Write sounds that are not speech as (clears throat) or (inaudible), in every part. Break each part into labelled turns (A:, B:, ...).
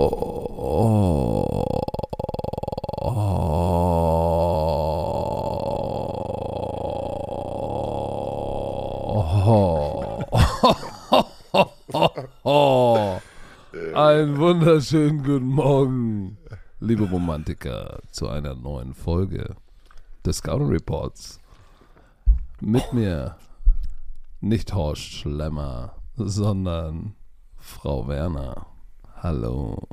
A: (laughs) Einen wunderschönen guten Morgen, liebe Romantiker, zu einer neuen Folge des Scouting Reports. Mit mir nicht Horst Schlemmer, sondern Frau Werner. Hallo.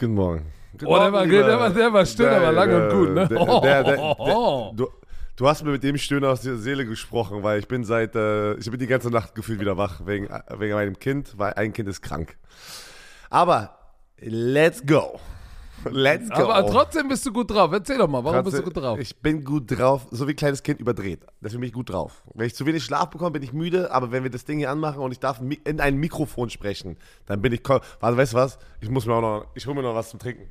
B: Guten Morgen. Guten
A: Oh, der war,
B: Morgen,
A: der war, der war stimmt, aber lang und gut, ne?
B: Der, der, der, der, (laughs) du, du hast mir mit dem Stöhner aus der Seele gesprochen, weil ich bin seit, äh, ich bin die ganze Nacht gefühlt wieder wach wegen, wegen meinem Kind, weil ein Kind ist krank. Aber let's go. Let's go.
A: Aber trotzdem bist du gut drauf. Erzähl doch mal, warum bist du
B: Trotzdem,
A: gut drauf?
B: Ich bin gut drauf, so wie ein kleines Kind überdreht. Deswegen bin ich gut drauf. Wenn ich zu wenig Schlaf bekomme, bin ich müde, aber wenn wir das Ding hier anmachen und ich darf in ein Mikrofon sprechen, dann bin ich. Warte, weißt du was? Ich muss mir auch noch, ich hole mir noch was zum Trinken.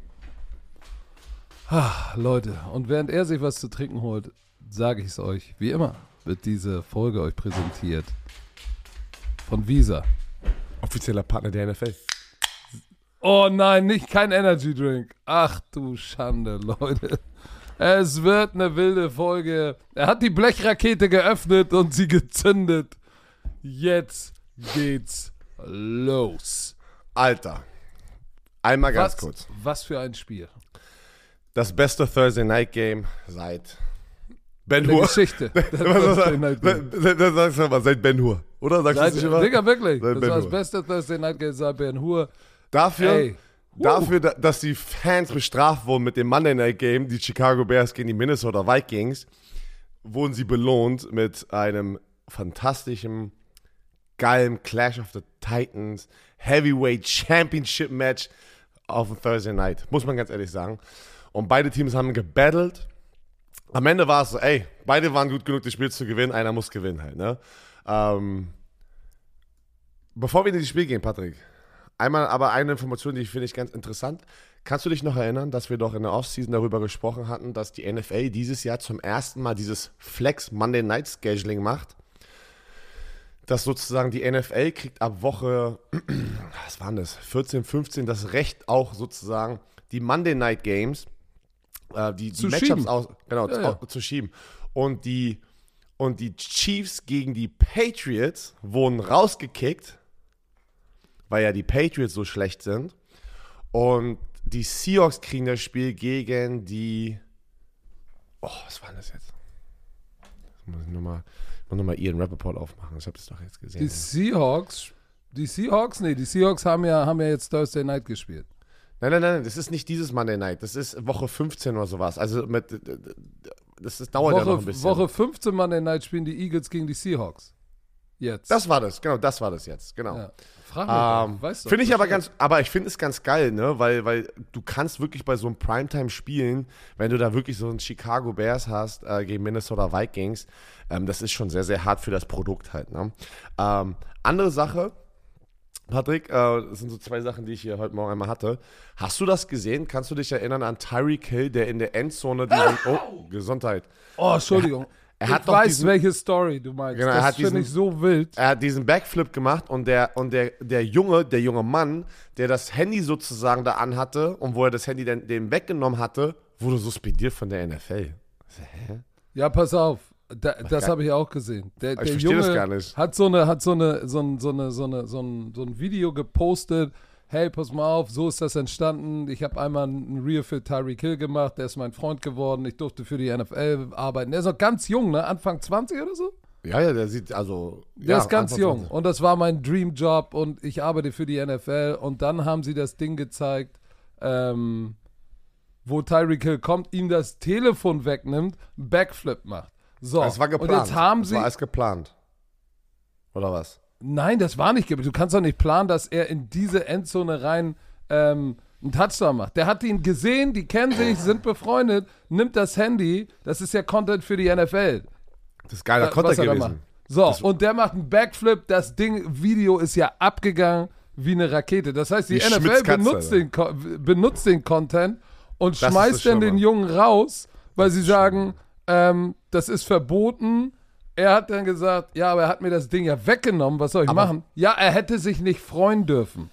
A: Leute, und während er sich was zu trinken holt, sage ich es euch, wie immer, wird diese Folge euch präsentiert von Visa.
B: Offizieller Partner der NFL.
A: Oh nein, nicht kein Energy Drink. Ach du Schande, Leute. Es wird eine wilde Folge. Er hat die Blechrakete geöffnet und sie gezündet. Jetzt geht's los.
B: Alter. Einmal ganz
A: was,
B: kurz.
A: Was für ein Spiel.
B: Das beste Thursday Night Game seit Ben Hur.
A: Geschichte. (laughs) Das (laughs)
B: das? Das sagst du mal, seit Ben Hur. Oder sagst du das nicht immer?
A: Digga, wirklich.
B: Seit
A: Das
B: Ben
A: war das beste Thursday Night Game seit Ben Hur.
B: Dafür,
A: Ey.
B: dafür, da- dass die Fans bestraft wurden mit dem Monday Night Game, die Chicago Bears gegen die Minnesota Vikings, wurden sie belohnt mit einem fantastischen, geilen Clash of the Titans Heavyweight Championship Match auf dem Thursday Night. Muss man ganz ehrlich sagen. Und beide Teams haben gebattelt. Am Ende war es so, ey, beide waren gut genug, das Spiel zu gewinnen. Einer muss gewinnen halt, ne? Ähm, bevor wir in das Spiel gehen, Patrick, Einmal aber eine Information, die finde ich ganz interessant. Kannst du dich noch erinnern, dass wir doch in der Offseason darüber gesprochen hatten, dass die NFL dieses Jahr zum ersten Mal dieses Flex Monday Night Scheduling macht? Dass sozusagen die NFL kriegt ab Woche, (clears throat) was waren das, 14, 15, das Recht auch sozusagen die Monday Night Games, äh, die, die Matchups aus, genau,
A: Ja,
B: zu,
A: ja.
B: zu schieben. Und die, und die Chiefs gegen die Patriots wurden rausgekickt weil ja die Patriots so schlecht sind. Und die Seahawks kriegen das Spiel gegen die. Oh, was war denn das jetzt? Das muss ich nochmal noch mal Ian Rappaport aufmachen. Ich habe das doch jetzt gesehen.
A: Die Seahawks, die Seahawks, nee, die Seahawks haben ja, haben ja jetzt Thursday Night gespielt.
B: Nein, nein, nein, das ist nicht dieses Monday Night. Das ist Woche 15 oder sowas. Also mit. Das ist, dauert ja noch ein
A: Woche,
B: bisschen.
A: Woche 15 Monday Night spielen die Eagles gegen die Seahawks. Jetzt.
B: Das war das, genau, das war das jetzt, genau.
A: ja. Frag mich,
B: Ähm,
A: weißt du.
B: finde ich aber ganz, aber ich finde es ganz geil, ne, weil, weil du kannst wirklich bei so einem Primetime spielen, wenn du da wirklich so ein Chicago Bears hast äh, gegen Minnesota Vikings, ähm, das ist schon sehr, sehr hart für das Produkt halt, ne. Ähm, andere Sache, Patrick, äh, das sind so zwei Sachen, die ich hier heute Morgen einmal hatte. Hast du das gesehen? Kannst du dich erinnern an Tyreek Hill, der in der Endzone diesen, oh, Gesundheit.
A: Oh, Entschuldigung.
B: Er hat
A: ich weiß,
B: diesen-
A: welche Story du meinst.
B: Genau,
A: das finde ich so wild.
B: Er hat diesen Backflip gemacht und der, und der, der Junge, der junge Mann, der das Handy sozusagen da anhatte und wo er das Handy dann dem weggenommen hatte, wurde suspendiert von der NFL. Hä?
A: Ja, pass auf. Da, das habe ich auch gesehen. Der, der Junge
B: das gar nicht.
A: hat so eine, hat so eine, so ein, so eine, so eine, so ein, so ein Video gepostet. Hey, pass mal auf, so ist das entstanden. Ich habe einmal einen Reel für Tyreek Hill gemacht, der ist mein Freund geworden. Ich durfte für die NFL arbeiten. Der ist noch ganz jung, ne? Anfang 20 oder so?
B: Ja, ja, der sieht also.
A: Der
B: ja,
A: ist ganz
B: Anfang
A: jung
B: 20.
A: und das war mein Dreamjob und ich arbeite für die NFL und dann haben sie das Ding gezeigt, ähm, wo Tyreek Hill kommt, ihm das Telefon wegnimmt, Backflip macht. So,
B: Das war geplant.
A: und jetzt haben
B: das
A: sie,
B: war alles geplant. Oder was?
A: Nein, das war nicht geplant. Du kannst doch nicht planen, dass er in diese Endzone rein ähm, einen Touchdown macht. Der hat ihn gesehen, die kennen sich, sind befreundet, nimmt das Handy, das ist ja Content für die NFL.
B: Das ist geiler Content
A: er da
B: gewesen.
A: macht. So, und der macht einen Backflip. Das Ding, Video ist ja abgegangen wie eine Rakete. Das heißt, die,
B: Die
A: NFL benutzt den, benutzt den Content und
B: Das
A: schmeißt
B: das
A: dann den. Jungen raus, weil sie sagen, ähm, das ist verboten. Er hat dann gesagt, ja, aber er hat mir das Ding ja weggenommen, was soll ich
B: Aber-
A: machen? Ja, er hätte sich nicht freuen dürfen,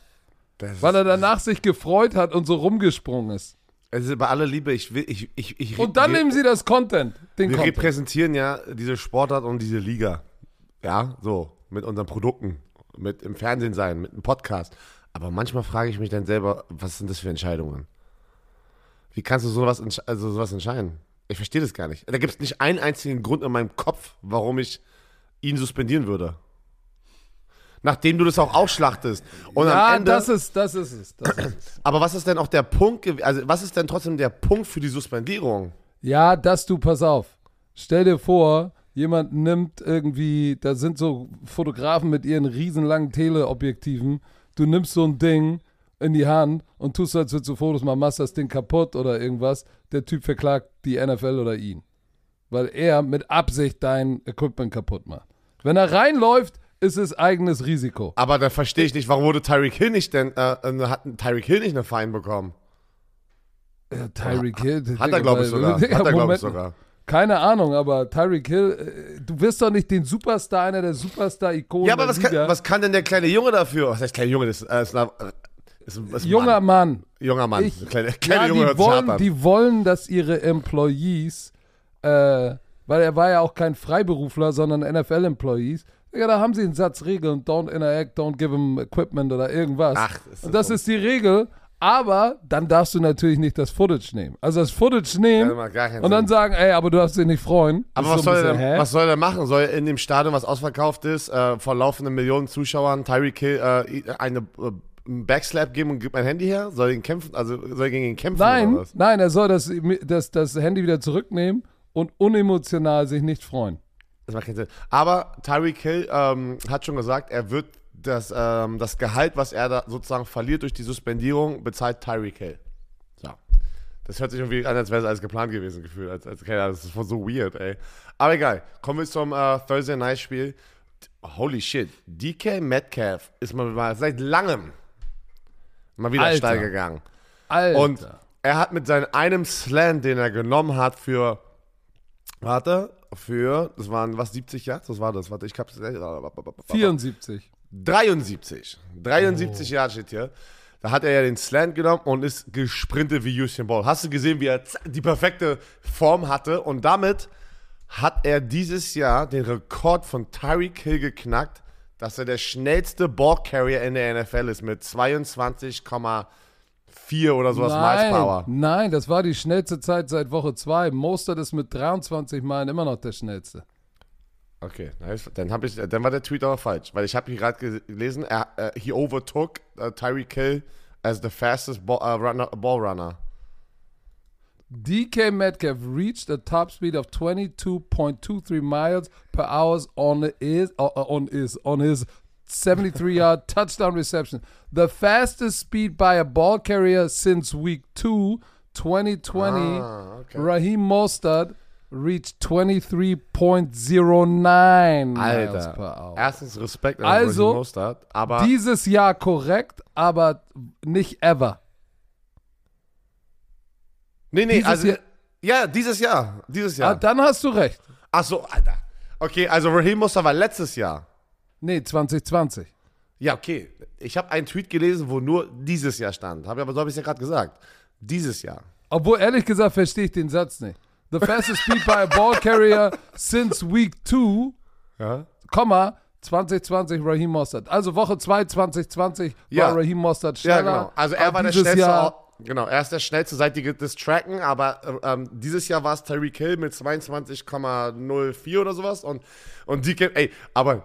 A: weil er danach sich gefreut hat und so rumgesprungen ist.
B: es ist bei aller Liebe, ich will, ich, ich, ich
A: Und dann nehmen sie das Content, den
B: wir
A: Content.
B: repräsentieren ja diese Sportart und diese Liga. Ja, so, mit unseren Produkten, mit im Fernsehen sein, mit einem Podcast. Aber manchmal frage ich mich dann selber, was sind das für Entscheidungen? Wie kannst du sowas, also sowas entscheiden? Ich verstehe das gar nicht. Da gibt es nicht einen einzigen Grund in meinem Kopf, warum ich ihn suspendieren würde. Nachdem du das auch ausschlachtest. Und
A: ja,
B: am Ende,
A: das ist, das ist es. Das ist es. (clears throat)
B: aber was ist denn auch der Punkt, also was ist denn trotzdem der Punkt für die Suspendierung?
A: Ja, dass du, pass auf, stell dir vor, jemand nimmt irgendwie, da sind so Fotografen mit ihren riesenlangen Teleobjektiven, du nimmst so ein Ding in die Hand und tust, als würdest du Fotos machen, machst das Ding kaputt oder irgendwas, der Typ verklagt die NFL oder ihn. Weil er mit Absicht dein Equipment kaputt macht. Wenn er reinläuft, ist es eigenes Risiko.
B: Aber da verstehe ich nicht, warum wurde Tyreek Hill nicht denn, äh, äh, hat Tyreek Hill nicht eine Fein bekommen?
A: Ja, Tyreek Hill.
B: Hat er, glaube ich, sogar. (laughs) Hat er, glaube ich, sogar.
A: Keine Ahnung, aber Tyreek Hill, äh, du wirst doch nicht den Superstar, einer der Superstar-Ikonen
B: Ja, aber was kann, was kann denn der kleine Junge dafür? Was heißt kleiner Junge? Das äh, ist, ein, ist, ein- ist ein
A: Junger
B: Mann.
A: Mann.
B: Junger Mann.
A: Ich-
B: kleine kleine
A: ja,
B: Junge
A: die wollen, die wollen, dass ihre Employees, äh, weil er war ja auch kein Freiberufler, sondern NFL-Employees, ja, da haben sie einen Satz Regeln, don't interact, don't give them equipment oder irgendwas.
B: Ach, das ist
A: Und das ist die Regel, aber dann darfst du natürlich nicht das Footage nehmen. Also das Footage nehmen
B: Ja,
A: und dann
B: Sinn.
A: sagen, ey, aber du darfst dich nicht freuen.
B: Aber
A: Das
B: was
A: so
B: soll, er
A: bisschen, hä?
B: was soll er machen? Soll er in dem Stadion, was ausverkauft ist, äh, vor laufenden Millionen Zuschauern Tyreek Hill äh, eine äh, einen Backslap geben und gibt mein Handy her? Soll er ihn kämpfen? Also soll er gegen ihn kämpfen oder
A: Nein,
B: was?
A: nein, er soll das, das, das Handy wieder zurücknehmen und unemotional sich nicht freuen.
B: Das macht keinen Sinn. Aber Tyreek Hill ähm, hat schon gesagt, er wird das, ähm, das Gehalt, was er da sozusagen verliert durch die Suspendierung, bezahlt Tyreek Hill. So. Das hört sich irgendwie an, als wäre es alles geplant gewesen, gefühlt. Als, als, das ist so weird, ey. Aber egal. Kommen wir zum äh, Thursday Night Spiel. Holy shit. DK Metcalf ist mal seit langem mal wieder
A: Alter.
B: steil gegangen.
A: Alter.
B: Und er hat mit seinem einem Slant, den er genommen hat für, warte, für, das waren was, 70 Yards? Was war das? Warte, ich hab's,
A: 74.
B: 73. 73 Yards steht hier. Da hat er ja den Slant genommen und ist gesprintet wie Usain Bolt. Hast du gesehen, wie er die perfekte Form hatte? Und damit hat er dieses Jahr den Rekord von Tyreek Hill geknackt, dass er der schnellste Ballcarrier in der NFL ist mit 22,4 oder sowas Miles
A: Nein,
B: Power.
A: nein, das war die schnellste Zeit seit Woche 2. Mostert ist mit 23 Meilen immer noch der schnellste.
B: Okay, nice. dann, hab ich, dann war der Tweet aber falsch, weil ich habe hier gerade gelesen, er, äh, he overtook uh, Tyreek Hill as the fastest ball, uh, runner, ball runner.
A: DK Metcalf reached a top speed of 22.23 miles per hour on his uh, on his on his 73-yard (laughs) touchdown reception, the fastest speed by a ball carrier since week 2, 2020.
B: Ah, okay.
A: Raheem Mostert reached 23.09 miles per hour.
B: Erstens Respekt an
A: Also,
B: Raheem Mostert, aber
A: Dieses Jahr korrekt, aber nicht ever.
B: Nee, nee,
A: dieses
B: also
A: Jahr-
B: ja, dieses Jahr, dieses
A: Ah,
B: Jahr.
A: dann hast du recht.
B: Ach so, Alter. Okay, also Raheem Mostert war letztes Jahr.
A: Nee, 2020.
B: Ja, okay. Ich habe einen Tweet gelesen, wo nur dieses Jahr stand. Habe aber so habe ich ja gerade gesagt. Dieses Jahr.
A: Obwohl, ehrlich gesagt, verstehe ich den Satz nicht. The fastest speed by a ball carrier since week 2,
B: Ja.
A: Komma, 2020 Raheem Mostert. Also Woche 2 2020
B: Ja.
A: war Raheem Mostert
B: Ja,
A: schneller.
B: genau. Also er war der schnellste.
A: Jahr,
B: genau, er ist der schnellste seit die das Tracken, aber äh, ähm, dieses Jahr war es Tyreek Hill mit 22,04 oder sowas und und DK, ey, aber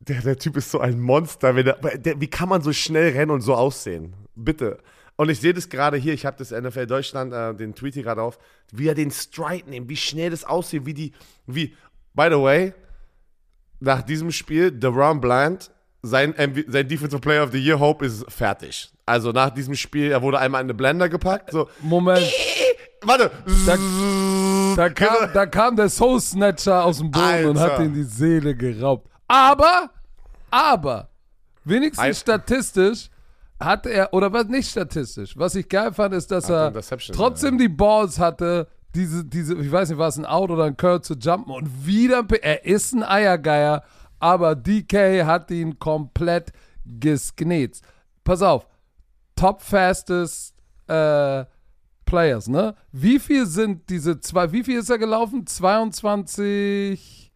B: der, der Typ ist so ein Monster, wenn er, der, wie kann man so schnell rennen und so aussehen? Bitte. Und ich sehe das gerade hier, ich habe das NFL Deutschland, äh, den Tweet hier gerade auf, wie er den Stride nimmt, wie schnell das aussieht, wie die, wie, by the way, nach diesem Spiel, Deron Bland, sein, sein Defensive Player of the Year Hope ist fertig. Also nach diesem Spiel, er wurde einmal in eine Blender gepackt, so,
A: Moment,
B: warte,
A: da kam, da kam der Soul Snatcher aus dem Boden und
B: Alter.
A: hat ihm die Seele geraubt. Aber, aber, wenigstens
B: Ein-
A: statistisch hat er, oder was nicht statistisch, was ich geil fand, ist, dass
B: Hat er
A: trotzdem die Balls hatte, diese, diese, ich weiß nicht, war es ein Out oder ein Curl zu jumpen und wieder, er ist ein Eiergeier, aber DK hat ihn komplett gesknetzt. Pass auf, top fastest äh, Players, ne? Wie viel sind diese zwei, wie viel ist er gelaufen? 22,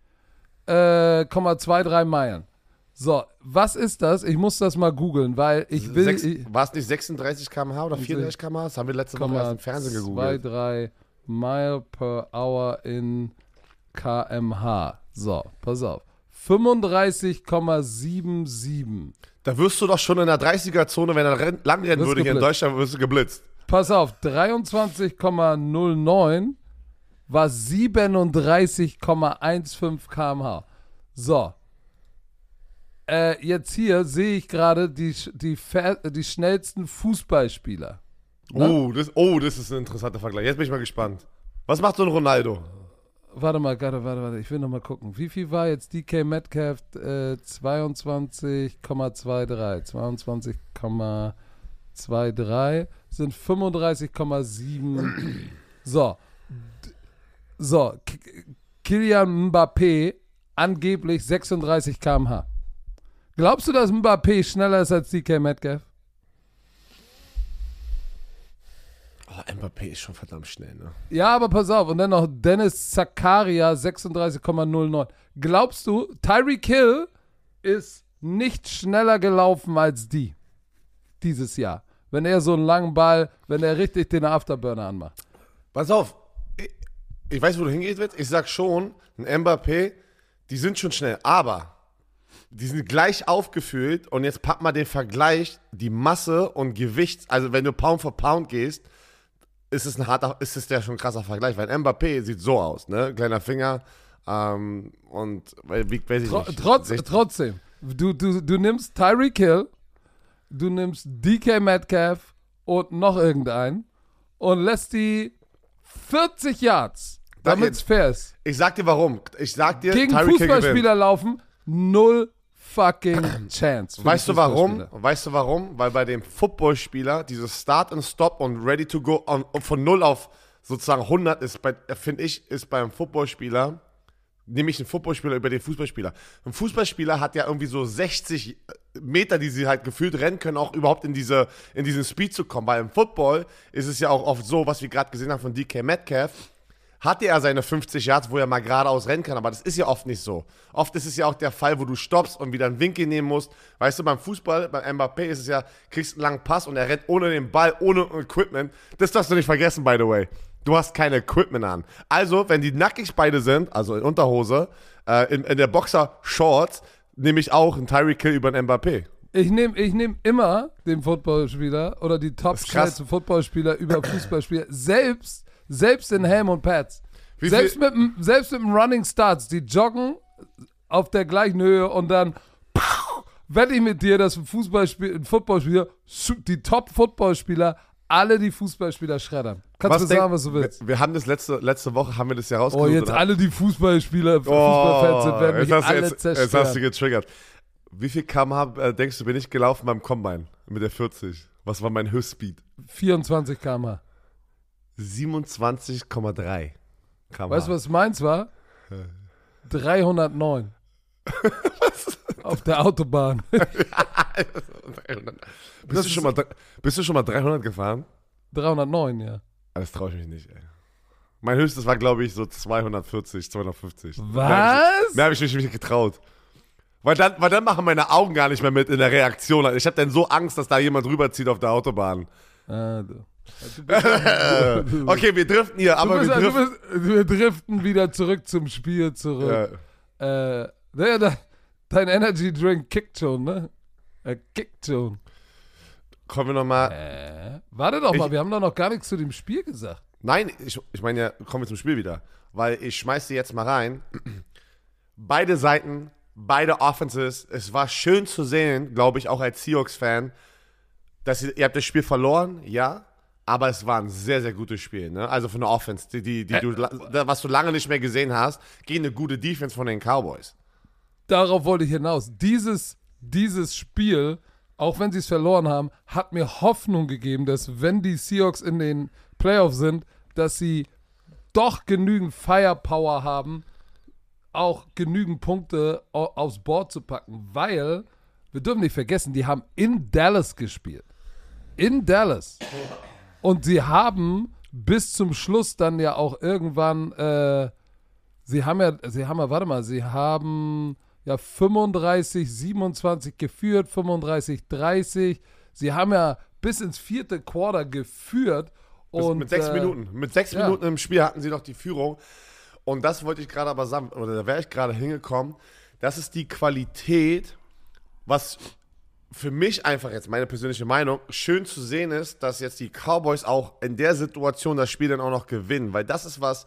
A: äh, 0,23 Meilen. So, was ist das? Ich muss das mal googeln, weil ich will.
B: War es nicht 36 km/h oder 34 km/h? Das haben wir letzte Woche erst im Fernsehen gegoogelt.
A: 2,3 Mile per Hour in kmh. So, pass auf. 35,77.
B: Da wirst du doch schon in der 30er-Zone, wenn er renn- lang rennen
A: Wirst
B: würde hier in. Deutschland, wirst du geblitzt.
A: Pass auf, 23,09 war 37,15 kmh. So. Äh, jetzt hier sehe ich gerade die, die, die schnellsten Fußballspieler. Ne?
B: Oh das, oh, das ist ein interessanter Vergleich. Jetzt bin ich mal gespannt. Was macht so ein Ronaldo?
A: Warte mal, warte, warte, warte, ich will noch mal gucken. Wie viel war jetzt DK Metcalf? Äh, 22,23. 22,23 sind 35,7. so. So. K Kilian Mbappé angeblich 36 km/h. Glaubst du, dass Mbappé schneller ist als DK Metcalf?
B: Oh, Mbappé ist schon verdammt schnell, ne?
A: Ja, aber pass auf. Und dann noch Dennis Zakaria, 36,09. Glaubst du, Tyreek Hill ist nicht schneller gelaufen als die dieses Jahr? Wenn er so einen langen Ball, wenn er richtig den Afterburner anmacht.
B: Pass auf. Ich, ich weiß, wo du hingehst willst. Ich sag schon, ein Mbappé, die sind schon schnell, aber die sind gleich aufgefüllt und jetzt pack mal den Vergleich, die Masse und Gewicht, also wenn du Pound for Pound gehst, ist es ein harter, ist es der schon ein krasser Vergleich, weil Mbappé sieht so aus, ne? Kleiner Finger ähm, und weil, wie, weiß ich
A: Tro
B: nicht.
A: trotz,
B: 60
A: trotzdem, du, du, du nimmst Tyreek Hill, du nimmst DK Metcalf und noch irgendeinen und lässt die 40 Yards,
B: Da
A: damit es fair ist.
B: Ich sag dir warum. Ich sag dir,
A: gegen
B: Tyreek.
A: Fußballspieler laufen, null fucking (clears throat) chance.
B: Weißt du warum? Weißt du warum? Weil bei dem Footballspieler dieses Start and Stop und Ready to go on, von 0 auf sozusagen 100 ist, bei- finde ich, ist beim Footballspieler, nehme ich einen Footballspieler über den Fußballspieler. Ein Fußballspieler hat ja irgendwie so 60 Meter, die sie halt gefühlt rennen können, auch überhaupt in, diese, in diesen Speed zu kommen. Weil im Football ist es ja auch oft so, was wir gerade gesehen haben von DK Metcalf, hatte er seine 50 Yards, wo er mal geradeaus rennen kann, aber das ist ja oft nicht so. Oft ist es ja auch der Fall, wo du stoppst und wieder einen Winkel nehmen musst. Weißt du, beim Fußball, beim Mbappé ist es ja, kriegst einen langen Pass und er rennt ohne den Ball, ohne Equipment. Das darfst du nicht vergessen, by the way. Du hast kein Equipment an. Also, wenn die nackig beide sind, also in Unterhose, äh, in, in der Boxer-Shorts, nehme ich auch einen Tyreek Hill über einen Mbappé.
A: Ich nehme ich nehm immer den Footballspieler oder die top schnellsten Footballspieler über Fußballspieler, selbst, selbst in Helm und Pads.
B: Wie
A: Selbst mit, dem- selbst mit dem Running Starts, die joggen auf der gleichen Höhe und dann wette ich mit dir, dass ein Fußballspieler, ein Footballspieler, die Top-Footballspieler, alle die Fußballspieler schreddern. Kannst du
B: denk-
A: sagen, was du willst.
B: Wir, wir haben das letzte, letzte Woche, haben wir das ja
A: Oh,
B: rausgesucht.
A: jetzt alle die Fußballspieler, Fußballfans sind, werden mich
B: jetzt, hast du,
A: alle
B: jetzt,
A: zerstören.
B: jetzt hast du getriggert. Wie viel kmh äh, denkst du, bin ich gelaufen beim Combine mit der 40? Was war mein Höchstspeed?
A: 24 km/h.
B: 27,3 kmh.
A: Weißt du, was meins war? 309. (laughs) Auf der Autobahn. (laughs)
B: bist, du schon mal, bist du schon mal 300 gefahren?
A: 309, ja.
B: Ah, Das traue ich mich nicht, ey. Mein höchstes war, glaube ich, so 240, 250.
A: Was?
B: Mehr habe ich, mehr hab ich mich nicht getraut. Weil dann, weil dann machen meine Augen gar nicht mehr mit in der Reaktion. Ich habe dann so Angst, dass da jemand rüberzieht auf der Autobahn.
A: Ah, du. (laughs)
B: Okay, wir driften hier, aber
A: bist,
B: wir driften.
A: bist, wir driften wieder zurück zum Spiel zurück.
B: Ja.
A: Äh, ja, da, dein Energy Drink kickt schon, ne? Er kickt schon.
B: Kommen wir nochmal.
A: Äh, warte doch mal,
B: Ich-
A: wir haben doch noch gar nichts zu dem Spiel gesagt.
B: Nein, ich, ich meine ja, kommen wir zum Spiel wieder. Weil ich schmeiß dir jetzt mal rein. Beide Seiten, beide Offenses. Es war schön zu sehen, glaube ich, auch als Seahawks-Fan, dass ihr, ihr habt das Spiel verloren, ja. Aber es war ein sehr, sehr gutes Spiel. Ne? Also von der Offense, die, die, die du, la- was du lange nicht mehr gesehen hast, gegen eine gute Defense von den Cowboys.
A: Darauf wollte ich hinaus. Dieses, dieses Spiel, auch wenn sie es verloren haben, hat mir Hoffnung gegeben, dass wenn die Seahawks in den Playoffs sind, dass sie doch genügend Firepower haben, auch genügend Punkte aufs Board zu packen, weil wir dürfen nicht vergessen, die haben in Dallas gespielt. In Dallas. Und sie haben bis zum Schluss dann ja auch irgendwann, äh, sie haben ja, sie haben ja, warte mal, sie haben ja 35, 27 geführt, 35, 30. Sie haben ja bis ins vierte Quarter geführt. Und,
B: mit sechs
A: äh,
B: Minuten. Mit sechs
A: ja.
B: Minuten im Spiel hatten sie noch die Führung. Und das wollte ich gerade aber sagen, oder da wäre ich gerade hingekommen. Das ist die Qualität, was für mich einfach jetzt meine persönliche Meinung schön zu sehen ist, dass jetzt die Cowboys auch in der Situation das Spiel dann auch noch gewinnen, weil das ist was,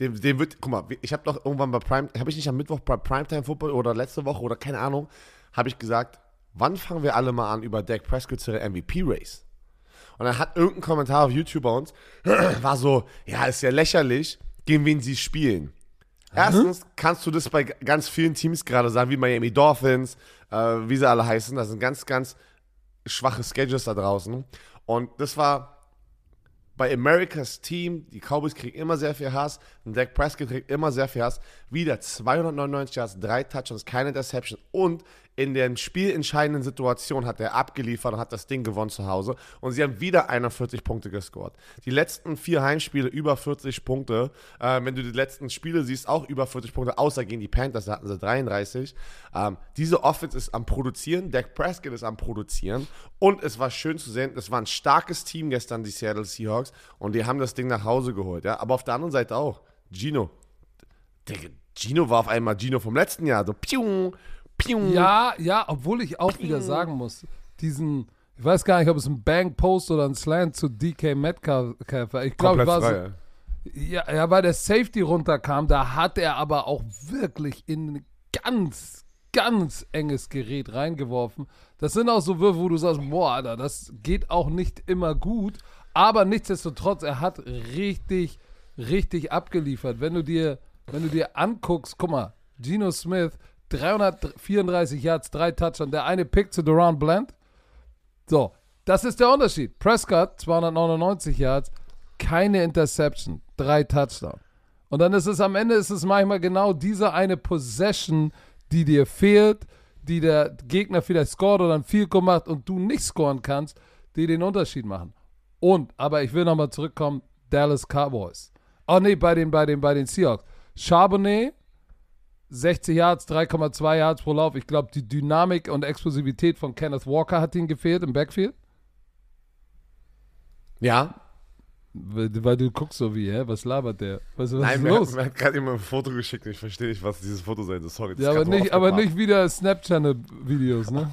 B: dem, dem wird, guck mal, ich habe doch irgendwann bei Prime, habe ich nicht am Mittwoch bei Primetime Football oder letzte Woche oder keine Ahnung, habe ich gesagt, wann fangen wir alle mal an über Dak Prescott zu der MVP Race? Und dann hat irgendein Kommentar auf YouTube bei uns, (clears throat) war so, ja, ist ja lächerlich, gegen wen sie spielen. Erstens kannst du das bei ganz vielen Teams gerade sagen, wie Miami Dolphins, äh, wie sie alle heißen. Das sind ganz, ganz schwache Schedules da draußen. Und das war bei Americas Team, die Cowboys kriegen immer sehr viel Hass, und Dak Prescott kriegt immer sehr viel Hass. Wieder 299 Yards, drei Touchdowns, keine Interception und in der spielentscheidenden Situation hat er abgeliefert und hat das Ding gewonnen zu Hause. Und sie haben wieder 41 Punkte gescored. Die letzten vier Heimspiele über 40 Punkte. Äh, wenn du die letzten Spiele siehst, auch über 40 Punkte, außer gegen die Panthers, da hatten sie 33. Ähm, diese Offense ist am Produzieren, Dak Prescott ist am Produzieren. Und es war schön zu sehen, es war ein starkes Team gestern, die Seattle Seahawks. Und die haben das Ding nach Hause geholt. Ja? Aber auf der anderen Seite auch, Gino. Gino war auf einmal Gino vom letzten Jahr. So, piung, piung.
A: Ja, ja, obwohl ich auch wieder sagen muss, diesen, ich weiß gar nicht, ob es ein Bank Post oder ein Slant zu DK Metcalf war. Ich glaube, war so,
B: frei, ja,
A: ja, weil der Safety runterkam, da hat er aber auch wirklich in ein ganz, ganz enges Gerät reingeworfen. Das sind auch so Würfe, wo du sagst, boah, Alter, das geht auch nicht immer gut. Aber nichtsdestotrotz, er hat richtig, richtig abgeliefert. Wenn du dir, wenn du dir anguckst, guck mal, Geno Smith, 334 Yards, drei Touchdowns, der eine Pick zu Duran Bland. So, das ist der Unterschied. Prescott, 299 Yards, keine Interception, drei Touchdowns. Und dann ist es am Ende ist es manchmal genau diese eine Possession, die dir fehlt, die der Gegner vielleicht scored oder ein Field macht und du nicht scoren kannst, die den Unterschied machen. Und, aber ich will nochmal zurückkommen, Dallas Cowboys. Oh nee, bei den, bei den, bei den Seahawks. Charbonnet, 60 Yards, 3,2 Yards pro Lauf. Ich glaube, die Dynamik und Explosivität von Kenneth Walker hat ihm gefehlt im Backfield.
B: Ja.
A: Weil, du guckst so wie, hä? Was labert der? Was, was
B: Nein,
A: ist
B: mir,
A: los?
B: hat- mir hat gerade jemand ein Foto geschickt. Ich verstehe nicht, was dieses Foto sein soll. Sorry. das
A: Ja, aber nicht, aber nicht wieder Snapchat-Videos, ne?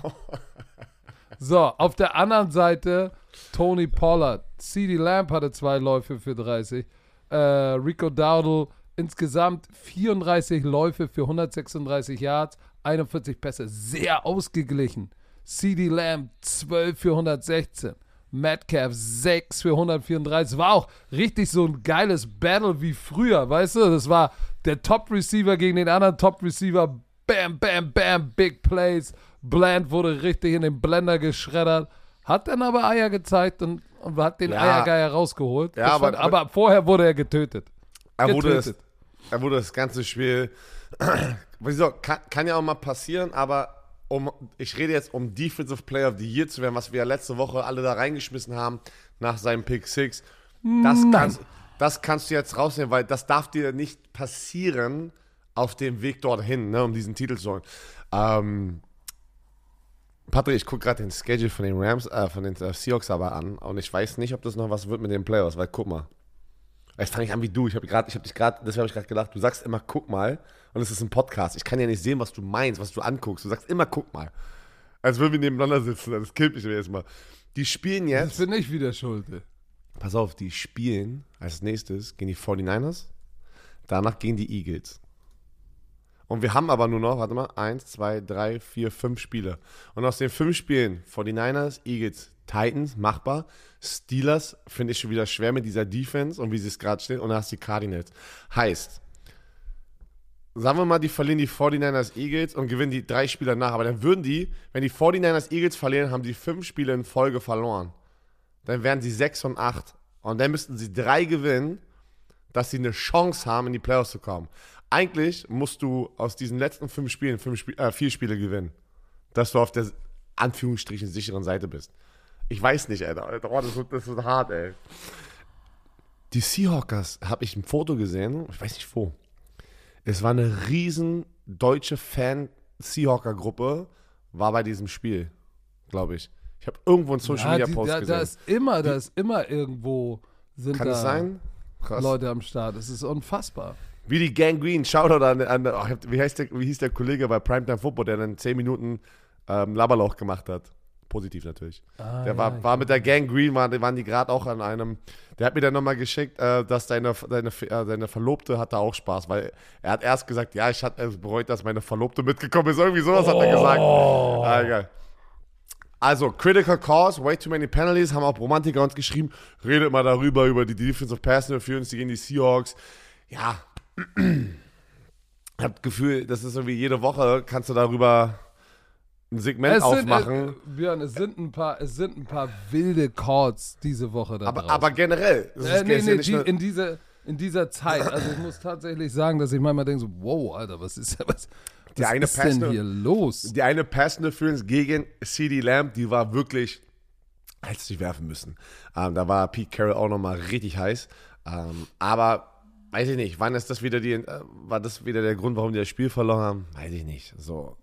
A: (laughs) so, auf der anderen Seite Tony Pollard. CD Lamb hatte zwei Läufe für 30. Äh, Rico Dowdle insgesamt 34 Läufe für 136 Yards, 41 Pässe. Sehr ausgeglichen. CD Lamb 12 für 116. Metcalf 6 für 134. War auch richtig so ein geiles Battle wie früher, weißt du? Das war der Top-Receiver gegen den anderen Top-Receiver. Bam, bam, bam, Big Plays. Bland wurde richtig in den Blender geschreddert. Hat dann aber Eier gezeigt und, und hat den
B: Ja.
A: Eiergeier rausgeholt.
B: Ja, aber-
A: fand, aber vorher wurde er getötet.
B: Er wurde, das, er wurde das ganze Spiel. (clears throat) Wieso? Kann, kann ja auch mal passieren, aber um, ich rede jetzt um Defensive Player of the Year zu werden, was wir ja letzte Woche alle da reingeschmissen haben nach seinem Pick 6. Das kannst, das kannst du jetzt rausnehmen, weil das darf dir nicht passieren auf dem Weg dorthin, ne, um diesen Titel zu holen. Ähm, Patrick, ich gucke gerade den Schedule von den Rams, äh, von den äh, Seahawks aber an und ich weiß nicht, ob das noch was wird mit den Playoffs, weil guck mal. Jetzt fange ich an wie du. Ich habe gerade, ich habe dich gerade, deswegen habe ich gerade gedacht, du sagst immer, guck mal. Und es ist ein Podcast. Ich kann ja nicht sehen, was du meinst, was du anguckst. Du sagst immer, guck mal. Als würden wir nebeneinander sitzen. Das killt mich jedes Mal. Die spielen
A: Das
B: jetzt.
A: bin ich wieder schuld.
B: Pass auf, die spielen als nächstes gegen die 49ers. Danach gegen die Eagles. Und wir haben aber nur noch, warte mal, eins, zwei, drei, vier, fünf Spiele. Und aus den fünf Spielen, 49ers, Eagles, Titans, machbar. Steelers finde ich schon wieder schwer mit dieser Defense und wie sie es gerade steht. Und dann hast du die Cardinals. Heißt, sagen wir mal, die verlieren die 49ers Eagles und gewinnen die drei Spiele nach. Aber dann würden die, wenn die 49ers Eagles verlieren, haben die fünf Spiele in Folge verloren. Dann wären sie 6 und 8. Und dann müssten sie drei gewinnen. dass sie eine Chance haben, in die Playoffs zu kommen. Eigentlich musst du aus diesen letzten fünf Spielen fünf Spiel, äh, vier Spiele gewinnen, dass du auf der Anführungsstrichen sicheren Seite bist. Ich weiß nicht, Alter. Oh, das, wird, das wird hart, ey. Die Seahawkers, habe ich ein Foto gesehen, ich weiß nicht wo. Es war eine riesen deutsche Fan-Seahawker-Gruppe, war bei diesem Spiel, glaube ich. Ich habe irgendwo einen Social Media
A: die,
B: Post
A: da,
B: gesehen.
A: da ist immer, da ist immer irgendwo sind
B: Kann
A: da
B: es sein? Krass.
A: Leute am Start. Es ist unfassbar.
B: Wie die Gangrene, Shoutout an, an ach, wie, heißt der, wie hieß der Kollege bei Primetime Football, der dann 10 Minuten ähm, Laberloch gemacht hat. Positiv natürlich.
A: Ah,
B: der
A: ja,
B: war,
A: ich
B: war mit der Gangrene, waren, waren die gerade auch an einem, der hat mir dann nochmal geschickt, äh, dass deine, deine, äh, deine Verlobte hatte auch Spaß, weil er hat erst gesagt, ja, ich hatte es bereut, dass meine Verlobte mitgekommen ist. Irgendwie sowas hat er gesagt. Ah, egal. Also, Critical Cause, way too many penalties, haben auch Romantiker uns geschrieben. Redet mal darüber, über die Defensive Pass Interference gegen die Seahawks. Ja, (clears throat) habe das Gefühl, das ist irgendwie jede Woche, kannst du darüber ein Segment
A: Es sind,
B: aufmachen.
A: äh, Björn, es sind ein paar, es sind ein paar wilde Calls diese Woche da
B: aber, aber generell. Das
A: äh,
B: ist,
A: nee,
B: ja
A: nee,
B: nicht
A: die, in, dieser, in dieser Zeit. Also ich muss tatsächlich sagen, dass ich manchmal denke so, wow, Alter, was ist, (laughs) was,
B: Die
A: was
B: eine
A: ist denn hier los?
B: die eine Pass Interference gegen CD Lamb, die war wirklich, hättest du dich werfen müssen. Ähm, da war Pete Carroll auch nochmal richtig heiß. Ähm, aber weiß ich nicht, wann ist das wieder die, äh, war das wieder der Grund, warum die das Spiel verloren haben? Weiß ich nicht. So.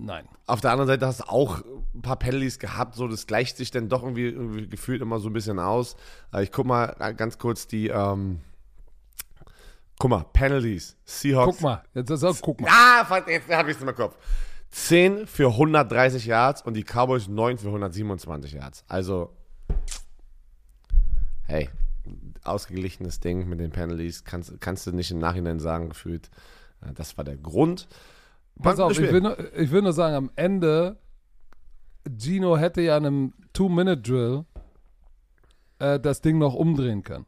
A: Nein.
B: Auf der anderen Seite hast du auch ein paar Penalties gehabt, so das gleicht sich dann doch irgendwie, irgendwie gefühlt immer so ein bisschen aus. Äh, Ich guck mal ganz kurz die, ähm, guck mal, Penalties, Seahawks.
A: Guck mal, jetzt ist auch, guck mal.
B: Ah, jetzt habe ich es im Kopf. 10 für 130 Yards und die Cowboys 9 für 127 Yards. Also, hey, ausgeglichenes Ding mit den Penalties. Kannst, kannst du nicht im Nachhinein sagen, gefühlt. äh, Das war der Grund.
A: Pass auf, ich will, nur, ich will nur sagen, am Ende, Gino hätte ja in einem Two-Minute-Drill äh, das Ding noch umdrehen können.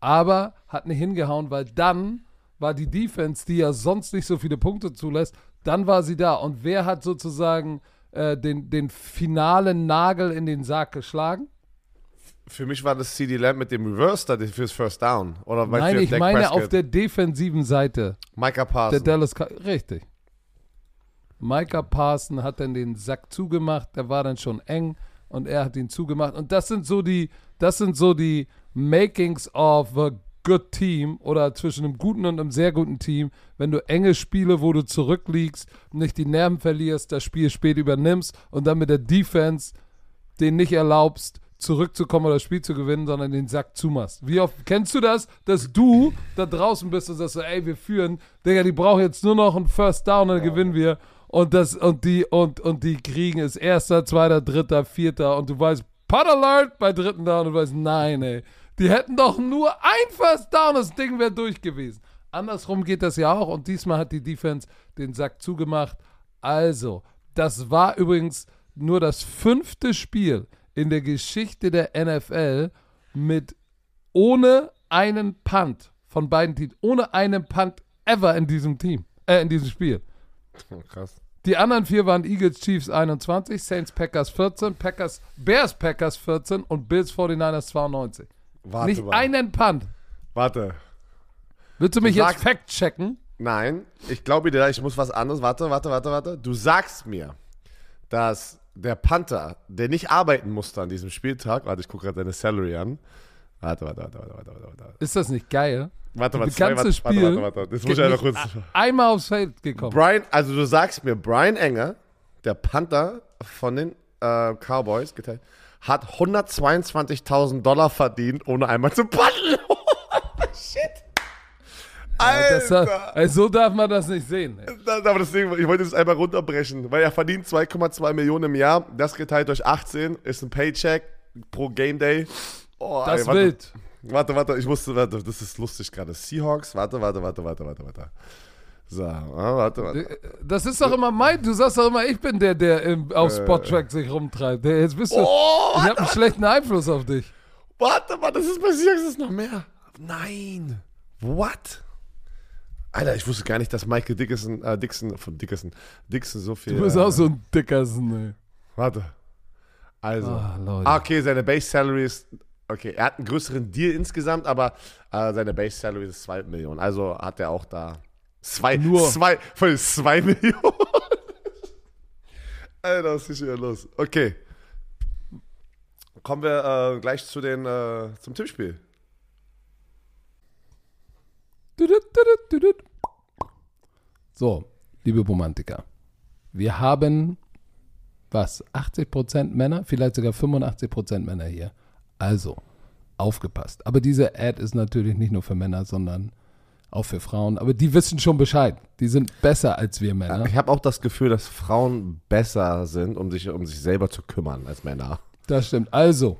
A: Aber hat nicht hingehauen, weil dann war die Defense, die ja sonst nicht so viele Punkte zulässt, dann war sie da. Und wer hat sozusagen äh, den, den finalen Nagel in den Sarg geschlagen?
B: Für mich war das CD Lamb mit dem Reverse da fürs First Down. Oder
A: Nein, ich
B: Dak
A: meine
B: Prescott?
A: auf der defensiven Seite.
B: Micah
A: Der
B: Parsons.
A: Dallas Cow- Richtig. Micah Parson hat dann den Sack zugemacht, der war dann schon eng und er hat ihn zugemacht. Und das sind so die, das sind so die Makings of a good team oder zwischen einem guten und einem sehr guten Team, wenn du enge Spiele, wo du zurückliegst, nicht die Nerven verlierst, das Spiel spät übernimmst und dann mit der Defense den nicht erlaubst, zurückzukommen oder das Spiel zu gewinnen, sondern den Sack zumachst. Wie oft kennst du das, dass du da draußen bist und sagst so, ey, wir führen, Digga, die brauchen jetzt nur noch einen First Down, dann gewinnen wir. Und das, und die, und, und die kriegen es erster, zweiter, dritter, vierter und du weißt, Putt Alert bei dritten Down und du weißt, nein, ey. Die hätten doch nur ein First Down, das Ding wäre durch gewesen. Andersrum geht das ja auch und diesmal hat die Defense den Sack zugemacht. Also, das war übrigens nur das fünfte Spiel in der Geschichte der NFL mit ohne einen Punt von beiden Teams, ohne einen Punt ever in diesem Team, äh, in diesem Spiel.
B: Oh, krass.
A: Die anderen vier waren Eagles Chiefs 21, Saints Packers 14, Packers Bears Packers 14 und Bills 49ers 92.
B: Warte
A: Nicht
B: mal.
A: einen Punt.
B: Warte.
A: Willst du mich
B: Du
A: jetzt fact checken?
B: Nein, ich glaube dir, ich muss was anderes. Warte, warte, warte, warte. Du sagst mir, dass der Panther, der nicht arbeiten musste an diesem Spieltag, warte, ich gucke gerade deine Salary an. Warte, warte, warte, warte, warte, warte, warte.
A: Ist das nicht geil?
B: Warte,
A: Das
B: warte, zwei,
A: ganze
B: warte,
A: Spiel
B: warte, warte, warte. Das muss ich einfach kurz.
A: Einmal aufs Feld gekommen.
B: Brian, also du sagst mir, Brian Enger, der Panther von den äh, Cowboys, geteilt, hat 122.000 Dollar verdient, ohne einmal zu paddeln. Alter.
A: äh, so darf man das nicht sehen.
B: Das, aber deswegen, ich wollte das einmal runterbrechen, weil er verdient 2,2 Millionen im Jahr. Das geteilt durch 18 ist ein Paycheck pro Game Day. Oh,
A: Das
B: ey, warte,
A: wild.
B: Warte, warte, ich musste, warte, das ist lustig gerade. Seahawks, warte, warte, warte, warte, warte, warte. So, ah, warte, warte.
A: Das ist doch immer mein, du sagst doch immer, ich bin der, der im, auf Spottrack sich rumtreibt. Jetzt bist du,
B: Äh. Oh,
A: ich habe einen schlechten Einfluss auf dich.
B: Warte mal, das ist bei Seahawks ist noch mehr. Nein. What? Alter, ich wusste gar nicht, dass Michael Dickinson, äh, Dixon, von Dickinson, Dixon so viel.
A: Du bist
B: äh,
A: auch so ein Dickerson, ey.
B: Warte. Also.
A: Leute.
B: Ah, okay, seine Base Salary ist Okay, er hat einen größeren Deal insgesamt, aber äh, seine Base Salary ist 2 Millionen. Also hat er auch da zwei,
A: Nur.
B: zwei, voll (laughs) 2 Millionen. Alter, was ist hier los? Okay. Kommen wir äh, gleich zu den, äh, zum Tippspiel.
A: So, liebe Romantiker, wir haben was? 80% Männer, vielleicht sogar 85% Männer hier. Also, aufgepasst. Aber diese Ad ist natürlich nicht nur für Männer, sondern auch für Frauen. Aber die wissen schon Bescheid. Die sind besser als wir Männer.
B: Ich habe auch das Gefühl, dass Frauen besser sind, um sich um sich selber zu kümmern als Männer.
A: Das stimmt. Also,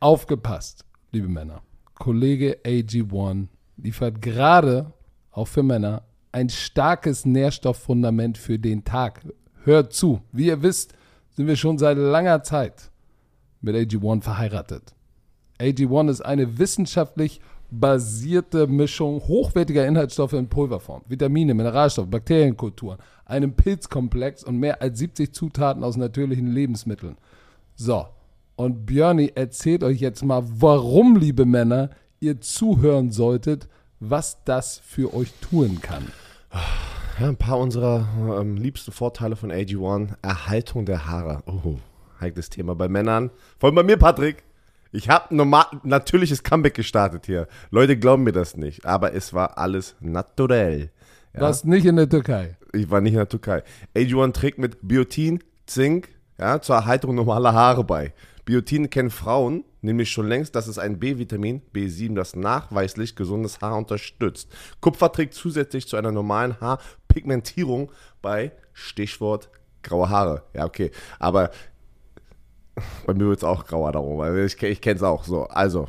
A: aufgepasst, liebe Männer. Kollege AG1 liefert gerade, auch für Männer, ein starkes Nährstofffundament für den Tag. Hört zu. Wie ihr wisst, sind wir schon seit langer Zeit mit AG1 verheiratet. AG1 ist eine wissenschaftlich basierte Mischung hochwertiger Inhaltsstoffe in Pulverform, Vitamine, Mineralstoffe, Bakterienkulturen, einem Pilzkomplex und mehr als 70 Zutaten aus natürlichen Lebensmitteln. So, und Björni erzählt euch jetzt mal, warum, liebe Männer, ihr zuhören solltet, was das für euch tun kann.
B: Ja, ein paar unserer ähm, liebsten Vorteile von AG1. Erhaltung der Haare. Oh, heikles Thema bei Männern. Vor allem bei mir, Patrick. Ich habe normal natürliches Comeback gestartet hier. Leute glauben mir das nicht, aber es war alles naturell. Ja?
A: Was nicht in der Türkei.
B: Ich war nicht in der Türkei. AG1 trägt mit Biotin, Zink ja, zur Erhaltung normaler Haare bei. Biotin kennen Frauen nämlich schon längst, dass es ein B-Vitamin, B7, das nachweislich gesundes Haar unterstützt. Kupfer trägt zusätzlich zu einer normalen Haarpigmentierung bei Stichwort graue Haare. Ja, okay. Aber (laughs) bei mir wird es auch grauer darum, weil ich, ich kenne es auch so. Also,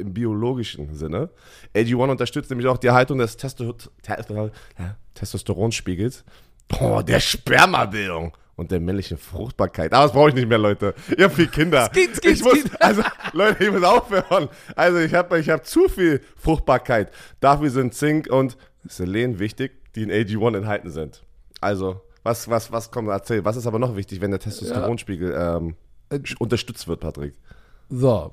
B: im biologischen Sinne. AG1 unterstützt nämlich auch die Erhaltung des Testo Testo ja, Testosteronspiegels. Oh, der Spermabildung und der männlichen Fruchtbarkeit. Aber das brauche ich nicht mehr, Leute. Ich habe vier Kinder.
A: Skit, skit,
B: ich muss, also, Leute, ich muss aufhören. Also, ich habe ich hab zu viel Fruchtbarkeit. Dafür sind Zink und Selen wichtig, die in AG1 enthalten sind. Also, was, was, was kommt, erzähl. Was ist aber noch wichtig, wenn der Testosteronspiegel ähm,
A: Äh,
B: unterstützt wird, Patrick?
A: So,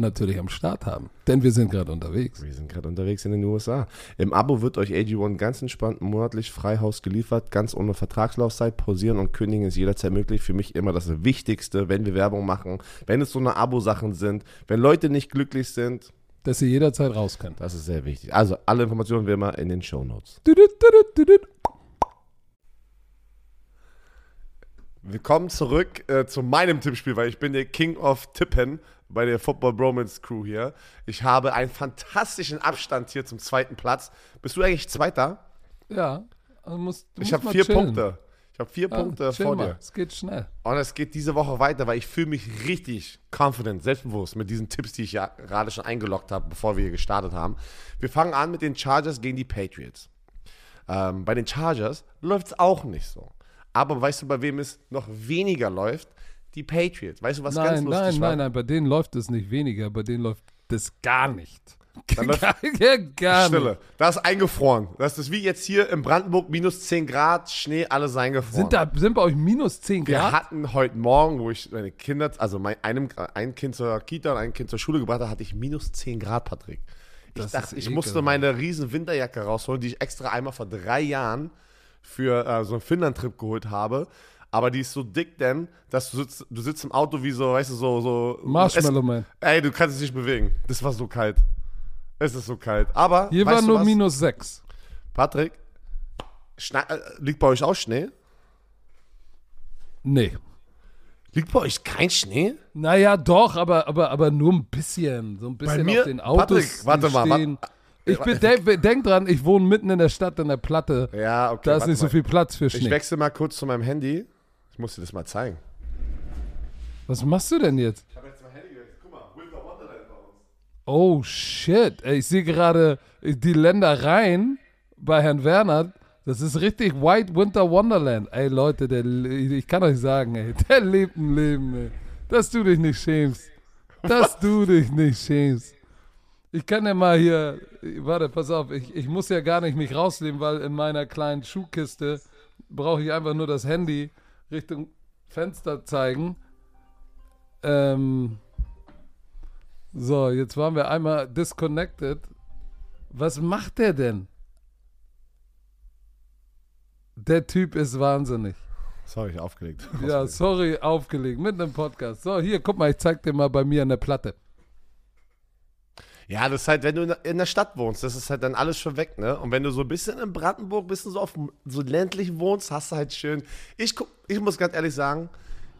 A: natürlich am Start haben. Denn wir sind gerade unterwegs.
B: Wir sind gerade unterwegs in den USA. Im Abo wird euch AG1 ganz entspannt monatlich Freihaus geliefert, ganz ohne Vertragslaufzeit. Pausieren und kündigen ist jederzeit möglich. Für mich immer das Wichtigste, wenn wir Werbung machen, wenn es so eine Abo-Sachen sind, wenn Leute nicht glücklich sind,
A: Dass ihr jederzeit raus könnt.
B: das ist sehr wichtig. Also alle Informationen wie immer in den Show Notes. Willkommen zurück äh, zu meinem Tippspiel, weil ich bin der King of Tippen bei der Football Bromance Crew hier. Ich habe einen fantastischen Abstand hier zum zweiten Platz. Bist du eigentlich Zweiter?
A: Ja. Also musst, du
B: Ich habe vier
A: chillen.
B: Punkte. Ich habe vier
A: Ja,
B: Punkte vor
A: mal.
B: dir.
A: Es geht schnell.
B: Und es geht diese Woche weiter, weil ich fühle mich richtig confident, selbstbewusst mit diesen Tipps, die ich ja gerade schon eingeloggt habe, bevor wir hier gestartet haben. Wir fangen an mit den Chargers gegen die Patriots. Ähm, bei den Chargers läuft es auch nicht so. Aber weißt du, bei wem es noch weniger läuft? Die Patriots. Weißt du, was ganz
A: Nein,
B: lustig
A: nein,
B: war?
A: nein, nein, bei denen läuft es nicht weniger, bei denen läuft das gar nicht. (laughs)
B: Dann läuft-
A: gar, gar
B: Stille.
A: nicht.
B: Das ist eingefroren. Das ist wie jetzt hier in Brandenburg, minus 10 Grad, Schnee, alles eingefroren.
A: Sind, da, sind bei euch minus 10
B: Wir
A: Grad?
B: hatten heute Morgen, wo ich meine Kinder, also mein, einem, ein Kind zur Kita und ein Kind zur Schule gebracht habe, hatte ich minus 10 Grad, Patrick. Ich
A: Das
B: dachte, ich musste
A: ekelhaft.
B: meine riesen Winterjacke rausholen, die ich extra einmal vor drei Jahren für äh, so einen Finnland-Trip geholt habe. Aber die ist so dick denn, dass du sitzt, du sitzt im Auto wie so, weißt du, so, so.
A: Marshmallow Man.
B: Es, ey, du kannst dich nicht bewegen. Das war so kalt. Es ist so kalt. Aber.
A: Hier war nur
B: was?
A: minus 6.
B: Patrick, Schna äh, liegt bei euch auch Schnee?
A: Nee.
B: Liegt bei euch kein Schnee?
A: Naja, doch, aber, aber, aber nur ein bisschen. So ein bisschen
B: mir-
A: auf den Autos.
B: Patrick, warte mal, warte-
A: Ich bin, denk, denk dran, ich wohne mitten in der Stadt in der Platte.
B: Ja, okay.
A: Da ist nicht so
B: mal.
A: viel Platz für
B: Ich
A: Schnee.
B: wechsle mal kurz zu meinem Handy. Ich muss dir das mal zeigen.
A: Was machst du denn jetzt?
B: Ich habe jetzt mein Handy gewechselt. Guck mal, Winter Wonderland bei uns.
A: Oh shit. Ey, ich sehe gerade die Ländereien bei Herrn Werner. Das ist richtig White Winter Wonderland. Ey Leute, der, ich kann euch sagen, ey, (laughs) der lebt ein Leben, ey. Dass du dich nicht schämst. Dass du dich nicht schämst. Ich kann ja mal hier, warte, pass auf, ich, ich muss ja gar nicht mich rausleben, weil in meiner kleinen Schuhkiste brauche ich einfach nur das Handy Richtung Fenster zeigen. Ähm, so, jetzt waren wir einmal disconnected. Was macht der denn? Der Typ ist wahnsinnig.
B: Sorry, aufgelegt.
A: Ja, sorry, aufgelegt, mitten im Podcast. So, hier, guck mal, ich zeig dir mal bei mir der Platte.
B: Ja, das ist halt, wenn du in der- Stadt wohnst, das ist halt dann alles schon weg, ne? Und wenn du so ein bisschen in Brandenburg, bisschen so auf so ländlich wohnst, hast du halt schön. Ich guck, ich muss ganz ehrlich sagen,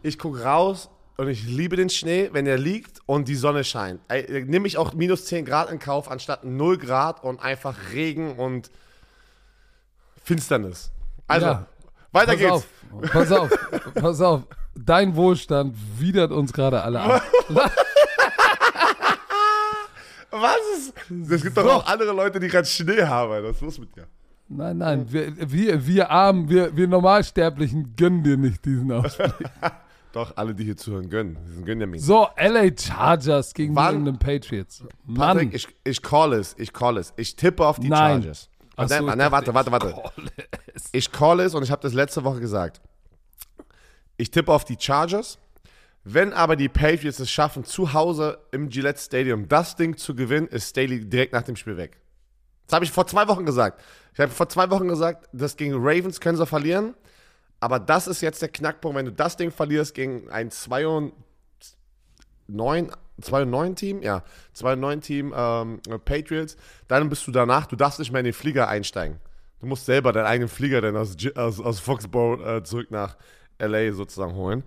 B: ich guck raus und ich liebe den Schnee, wenn er liegt und die Sonne scheint. Ey, Nehme ich auch minus 10 Grad in Kauf, anstatt 0 Grad und einfach Regen und Finsternis. Also,
A: Ja.
B: weiter
A: Pass
B: geht's.
A: auf, pass auf, pass auf. Dein Wohlstand widert uns gerade alle an. (laughs) (laughs)
B: Was ist. Es gibt doch
A: So.
B: auch andere Leute, die gerade Schnee haben, Alter. Was ist los mit dir?
A: Nein, nein, wir, wir, wir Armen, wir, wir Normalsterblichen gönnen dir nicht diesen Ausblick. (laughs)
B: Doch, alle, die hier zuhören, gönnen. Sind gönnen ja mir.
A: So, LA Chargers gegen
B: Wann-
A: die England Patriots. Mann,
B: Patrick, ich, ich call es, ich call es. Ich tippe auf die
A: Nein.
B: Chargers.
A: Ach so,
B: nein, nein, warte, warte, warte. Ich call es und ich habe das letzte Woche gesagt. Ich tippe auf die Chargers. Wenn aber die Patriots es schaffen, zu Hause im Gillette Stadium das Ding zu gewinnen, ist Staley direkt nach dem Spiel weg. Das habe ich vor zwei Wochen gesagt. Ich habe vor zwei Wochen gesagt, das gegen Ravens können sie verlieren. Aber das ist jetzt der Knackpunkt, wenn du das Ding verlierst gegen ein 2 und 9, 2 und 9 Team, ja, 2 und 9 Team ähm, Patriots, dann bist du danach, du darfst nicht mehr in den Flieger einsteigen. Du musst selber deinen eigenen Flieger dann aus, aus, aus Foxborough äh, zurück nach LA sozusagen holen.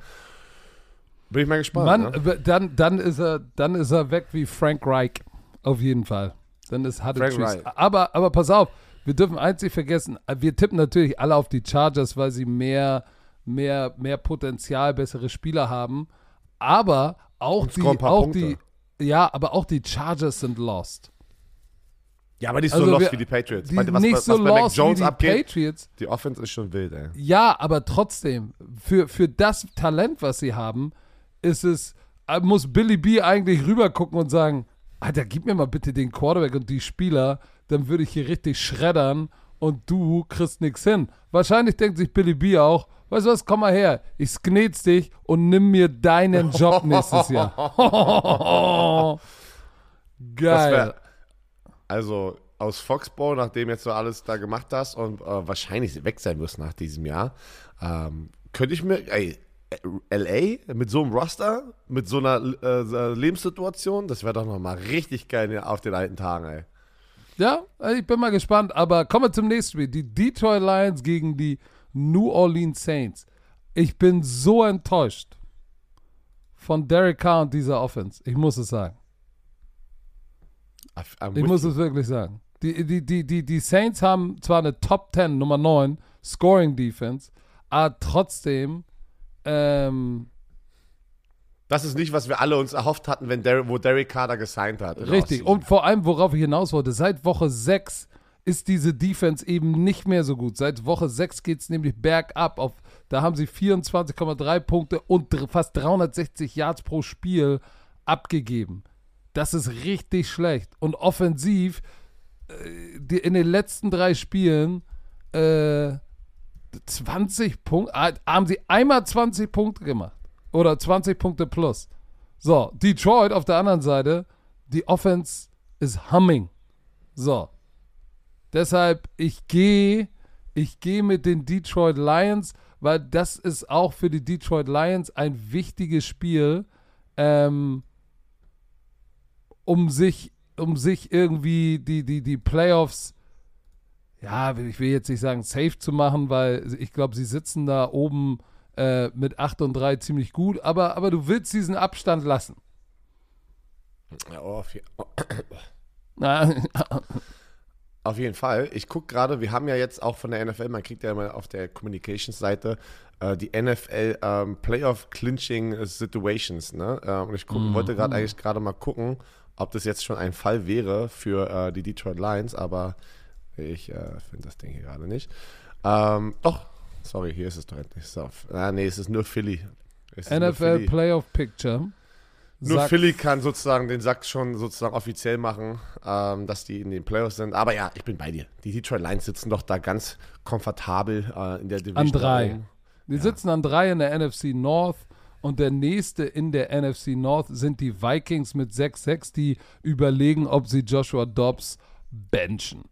B: Bin ich mal gespannt.
A: Mann,
B: ne?
A: dann, dann, ist er, dann ist er weg wie Frank Reich. Auf jeden Fall. Dann ist hatte
B: Frank
A: Tschüss.
B: Reich.
A: Aber, aber pass auf, wir dürfen eins nicht vergessen. Wir tippen natürlich alle auf die Chargers, weil sie mehr, mehr, mehr Potenzial, bessere Spieler haben. Aber auch die, auch
B: Punkte.
A: die, ja, aber auch die Chargers sind lost.
B: Ja, aber nicht
A: Also
B: so lost
A: wir-
B: wie die Patriots.
A: Die
B: was,
A: nicht
B: was
A: so
B: bei
A: lost wie
B: Jones
A: die
B: abgeht,
A: Patriots.
B: die Offense ist schon wild, ey.
A: Ja, aber trotzdem, für, für das Talent, was sie haben, ist es, äh, muss Billy B eigentlich rübergucken und sagen, Alter, gib mir mal bitte den Quarterback und die Spieler, dann würde ich hier richtig schreddern und du kriegst nichts hin. Wahrscheinlich denkt sich Billy B auch, weißt du was, komm mal her, ich sknetz dich und nimm mir deinen Job nächstes Jahr. (laughs) Geil.
B: wär, also aus Foxborough, nachdem jetzt so alles da gemacht hast und äh, wahrscheinlich weg sein wirst nach diesem Jahr, ähm, könnte ich mir, ey, LA mit so einem Roster, mit so einer äh, Lebenssituation, das wäre doch nochmal richtig geil auf den alten Tagen, ey.
A: Ja, ich bin mal gespannt. Aber kommen wir zum nächsten Spiel. Die Detroit Lions gegen die New Orleans Saints. Ich bin so enttäuscht von Derek Carr und dieser Offense. Ich muss es sagen.
B: I'm
A: Ich muss
B: you.
A: es wirklich sagen. Die, die, die, die, die Saints haben zwar eine Top 10, Nummer 9, Scoring Defense, aber trotzdem, ähm,
B: Das ist nicht, was wir alle uns erhofft hatten, wenn Der wo Derek Carter gesigned hat.
A: Richtig. Und vor allem, worauf ich hinaus wollte, seit Woche 6 ist diese Defense eben nicht mehr so gut. Seit Woche 6 geht es nämlich bergab. Auf, da haben sie 24,3 Punkte und fast 360 Yards pro Spiel abgegeben. Das ist richtig schlecht. Und offensiv, äh, in den letzten drei Spielen, äh, 20 Punkte, ah, haben sie einmal 20 Punkte gemacht. Oder 20 Punkte plus. So, Detroit auf der anderen Seite, die Offense ist humming. So. Deshalb, ich gehe, ich gehe mit den Detroit Lions, weil das ist auch für die Detroit Lions ein wichtiges Spiel, ähm, um sich, um sich irgendwie die, die, die Playoffs, ja, ich will jetzt nicht sagen safe zu machen, weil ich glaube, sie sitzen da oben äh, mit 8 und 3 ziemlich gut, aber, aber du willst diesen Abstand lassen.
B: Ja, auf, je (laughs) auf jeden Fall. Ich gucke gerade, wir haben ja jetzt auch von der NFL, man kriegt ja immer auf der Communications-Seite äh, die NFL ähm, Playoff Clinching Situations. Ne? Äh, und ich guck,
A: Mhm.
B: wollte gerade eigentlich gerade mal gucken, ob das jetzt schon ein Fall wäre für äh, die Detroit Lions, aber ich äh, finde das Ding hier gerade nicht. Ähm, doch, sorry, hier ist es doch endlich. So. Ah, nee, es ist nur Philly. Es
A: NFL
B: Philly.
A: Playoff Picture.
B: Nur
A: Sagt-
B: Philly kann sozusagen den Sack schon sozusagen offiziell machen, ähm, dass die in den Playoffs sind. Aber ja, ich bin bei dir. Die Detroit Lions sitzen doch da ganz komfortabel äh, in der Division.
A: An drei. Die sitzen an drei in der NFC North und der nächste in der NFC North sind die Vikings mit 6-6, die überlegen, ob sie Joshua Dobbs benchen.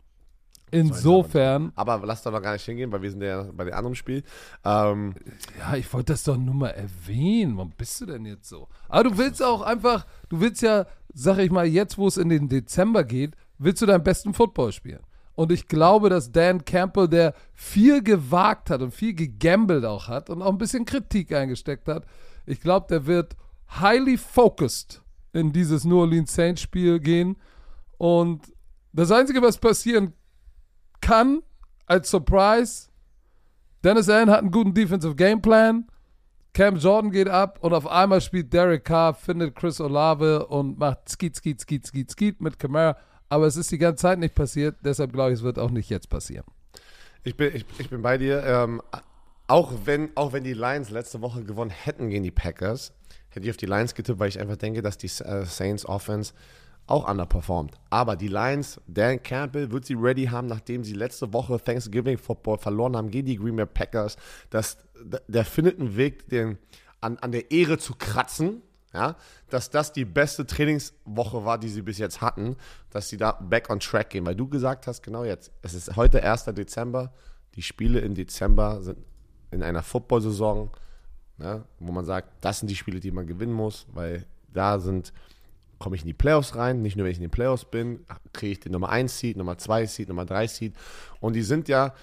A: Insofern,
B: Aber lass da noch gar nicht hingehen, weil wir sind ja bei dem anderen Spiel. Ähm,
A: ja, ich wollte das doch nur mal erwähnen. Warum bist du denn jetzt so? Aber du willst auch einfach, du willst ja, sag ich mal, jetzt, wo es in den Dezember geht, willst du deinen besten Football spielen. Und ich glaube, dass Dan Campbell, der viel gewagt hat und viel gegambelt auch hat und auch ein bisschen Kritik eingesteckt hat, ich glaube, der wird highly focused in dieses New Orleans Saints Spiel gehen. Und das Einzige, was passieren kann, als Surprise, Dennis Allen hat einen guten Defensive Game Plan. Cam Jordan geht ab und auf einmal spielt Derek Carr, findet Chris Olave und macht Skeet, Skeet, Skeet, Skeet, Skeet mit Kamara. Aber es ist die ganze Zeit nicht passiert, deshalb glaube ich, es wird auch nicht jetzt passieren.
B: ich, bin, ich, ich bin bei dir. Ähm, auch, wenn, auch wenn die Lions letzte Woche gewonnen hätten gegen die Packers, hätte ich auf die Lions getippt, weil ich einfach denke, dass die äh, Saints Offense auch underperformt. Aber die Lions, Dan Campbell wird sie ready haben, nachdem sie letzte Woche Thanksgiving Football verloren haben gegen die Green Bay Packers. Das, der findet einen Weg, den, an, an der Ehre zu kratzen. Ja, dass das die beste Trainingswoche war, die sie bis jetzt hatten, dass sie da back on track gehen. Weil du gesagt hast, genau jetzt, es ist heute 1. Dezember, die Spiele im Dezember sind in einer Football-Saison, ne, wo man sagt, das sind die Spiele, die man gewinnen muss, weil da sind, komme ich in die Playoffs rein, nicht nur wenn ich in den Playoffs bin, kriege ich den Nummer 1 Seed, Nummer 2 Seed, Nummer 3 Seed und die sind ja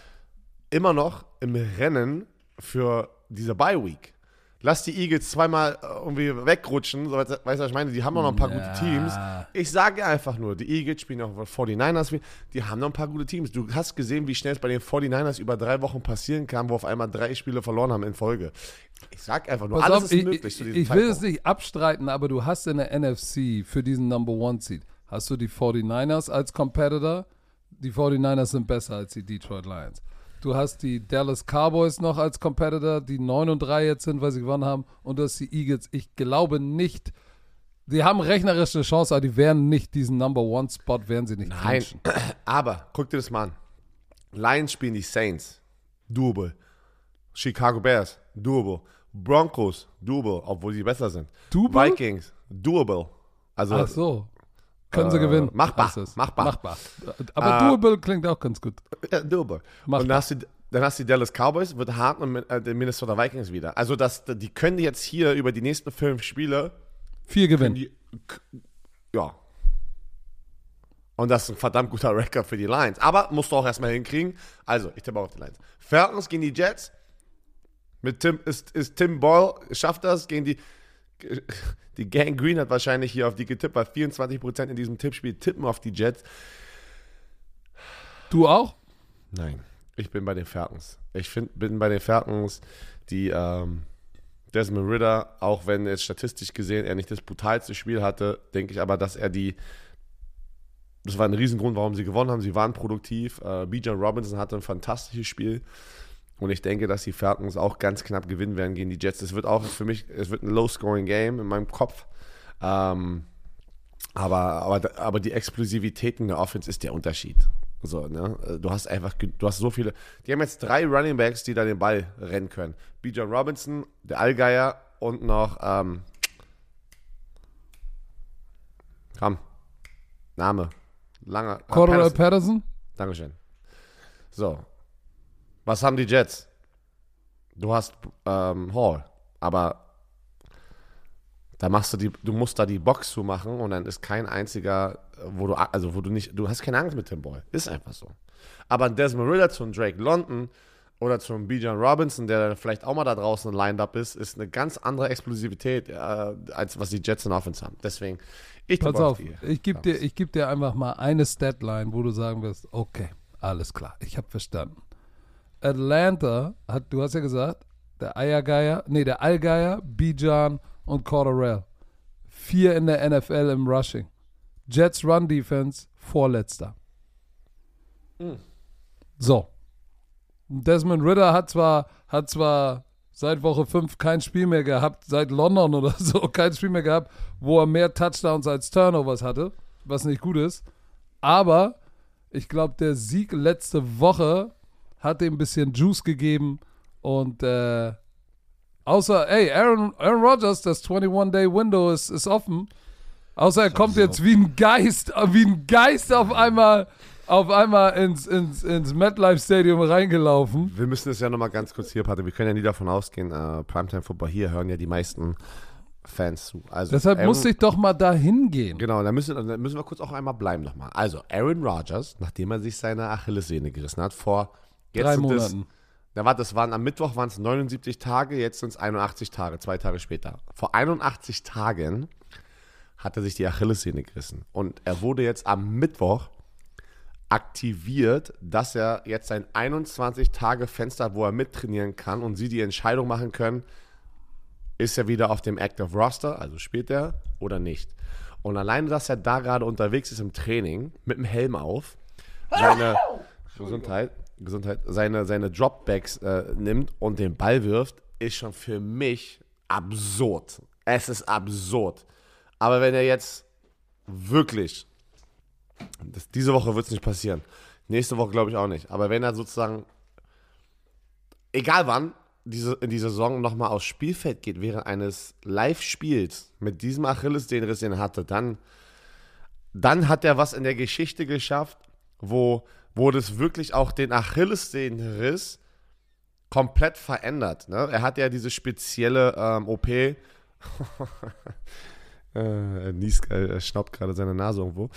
B: immer noch im Rennen für diese Bye Week. Lass die Eagles zweimal äh, irgendwie wegrutschen, so, weißt du, was ich meine? Die haben auch noch ein paar
A: Ja.
B: gute Teams. Ich sage einfach nur, die Eagles spielen auch 49ers, die haben noch ein paar gute Teams. Du hast gesehen, wie schnell es bei den 49ers über drei Wochen passieren kann, wo auf einmal drei Spiele verloren haben in Folge. Ich sag einfach nur,
A: Pass
B: alles
A: auf,
B: ist
A: ich,
B: möglich
A: ich,
B: zu diesem
A: ich will es nicht abstreiten, aber du hast in der NFC für diesen Number One Seed, hast du die 49ers als Competitor. Die 49ers sind besser als die Detroit Lions. Du hast die Dallas Cowboys noch als Competitor, die 9 und 3 jetzt sind, weil sie gewonnen haben. Und du hast die Eagles. Ich glaube nicht, die haben rechnerische Chance, aber die werden nicht diesen Number One Spot, werden sie nicht
B: Nein,
A: clinchen. (clears throat)
B: aber guck dir das mal an. Lions spielen die Saints, doable. Chicago Bears, doable. Broncos, doable, obwohl sie besser sind.
A: Doable?
B: Vikings, doable. Also
A: Ach so. Können sie
B: Äh,
A: gewinnen.
B: machbar, machbar.
A: Machbar. Aber
B: Äh,
A: doable klingt auch ganz gut.
B: Ja, doable.
A: Machbar.
B: Und dann hast, du, dann hast du die Dallas Cowboys, wird hart mit, äh, den Minnesota Vikings wieder. Also das, die können jetzt hier über die nächsten fünf Spiele,
A: Vier gewinnen.
B: die, ja. Und das ist ein verdammt guter Rekord für die Lions. Aber musst du auch erstmal hinkriegen. Also, ich tippe auch auf die Lions. Falcons gegen die Jets. Mit Tim, ist, ist Tim Ball, schafft das gegen die. Die Gang Green hat wahrscheinlich hier auf die getippt, weil 24% in diesem Tippspiel tippen auf die Jets.
A: Du auch?
B: Nein, ich bin bei den Falcons. Ich find, bin bei den Falcons, die ähm, Desmond Ritter, auch wenn jetzt statistisch gesehen er nicht das brutalste Spiel hatte, denke ich aber, dass er die. Das war ein Riesengrund, warum sie gewonnen haben. Sie waren produktiv. Äh, Bijan Robinson hatte ein fantastisches Spiel. Und ich denke, dass die Falcons auch ganz knapp gewinnen werden gegen die Jets. Es wird auch für mich, es wird ein Low-Scoring-Game in meinem Kopf. Ähm, aber, aber, aber die Explosivität in der Offense ist der Unterschied. So, ne? Du hast einfach, du hast so viele. Die haben jetzt drei Running Backs, die da den Ball rennen können. Bijan Robinson, der Allgeier und noch, ähm, komm, Name. Lange. ah,
A: Cordell
B: Patterson.
A: Patterson?
B: Dankeschön. So. Was haben die Jets? Du hast ähm, Hall, aber da machst du die, du musst da die Box zumachen und dann ist kein einziger, wo du, also wo du nicht, du hast keine Angst mit dem Boy. Ist einfach so. Aber ein Desmond Ritter zu einem Drake London oder zu einem Bijan Robinson, der dann vielleicht auch mal da draußen lined up ist, ist eine ganz andere Explosivität, äh, als was die Jets in Offense haben. Deswegen, ich
A: Pass auf,
B: die.
A: ich gebe dir, ich geb dir einfach mal eine Statline, wo du sagen wirst, okay, alles klar, ich habe verstanden. Atlanta hat, du hast ja gesagt, der Eiergeier, nee, der Allgeier, Bijan und Corderell. Vier in der NFL im Rushing. Jets Run Defense, vorletzter. So. Desmond Ritter hat zwar, hat zwar seit Woche 5 kein Spiel mehr gehabt, seit London oder (laughs) so kein Spiel mehr gehabt, wo er mehr Touchdowns als Turnovers hatte, was nicht gut ist. Aber ich glaube, der Sieg letzte Woche hat ihm ein bisschen Juice gegeben und äh, außer, ey, Aaron, Aaron Rodgers, das 21-Day-Window ist, ist offen. Außer er kommt jetzt wie ein Geist, wie ein Geist auf einmal, auf einmal ins, ins, ins MetLife Stadium reingelaufen.
B: Wir müssen es ja nochmal ganz kurz hier, Patrick. Wir können ja nie davon ausgehen, äh, Primetime Football hier hören ja die meisten Fans zu. Also
A: Deshalb
B: Aaron-
A: musste ich doch mal dahin gehen.
B: Genau, da müssen, da müssen wir kurz auch einmal bleiben nochmal. Also, Aaron Rodgers, nachdem er sich seine Achillessehne gerissen hat, vor jetzt
A: Drei
B: sind es-
A: Monaten.
B: Da war, das waren am Mittwoch waren es 79 Tage, jetzt sind es 81 Tage, zwei Tage später. Vor 81 Tagen hat er sich die Achillessehne gerissen. Und er wurde jetzt am Mittwoch aktiviert, dass er jetzt ein 21-Tage-Fenster hat, wo er mittrainieren kann und sie die Entscheidung machen können, ist er wieder auf dem Active Roster, also spielt er oder nicht. Und alleine, dass er da gerade unterwegs ist im Training, mit dem Helm auf, seine Gesundheit, Gesundheit, seine, seine Dropbacks äh, nimmt und den Ball wirft, ist schon für mich absurd. Es ist absurd. Aber wenn er jetzt wirklich, das, diese Woche wird es nicht passieren, nächste Woche glaube ich auch nicht, aber wenn er sozusagen, egal wann, diese, in die Saison nochmal aufs Spielfeld geht, während eines Live-Spiels mit diesem Achillessehnenriss, den er hatte, dann, dann hat er was in der Geschichte geschafft, wo, wo das wirklich auch den Achillessehnenriss komplett verändert. Ne? Er hat ja diese spezielle ähm, OP. (laughs) äh, er niest, äh, er schnaubt gerade seine Nase irgendwo.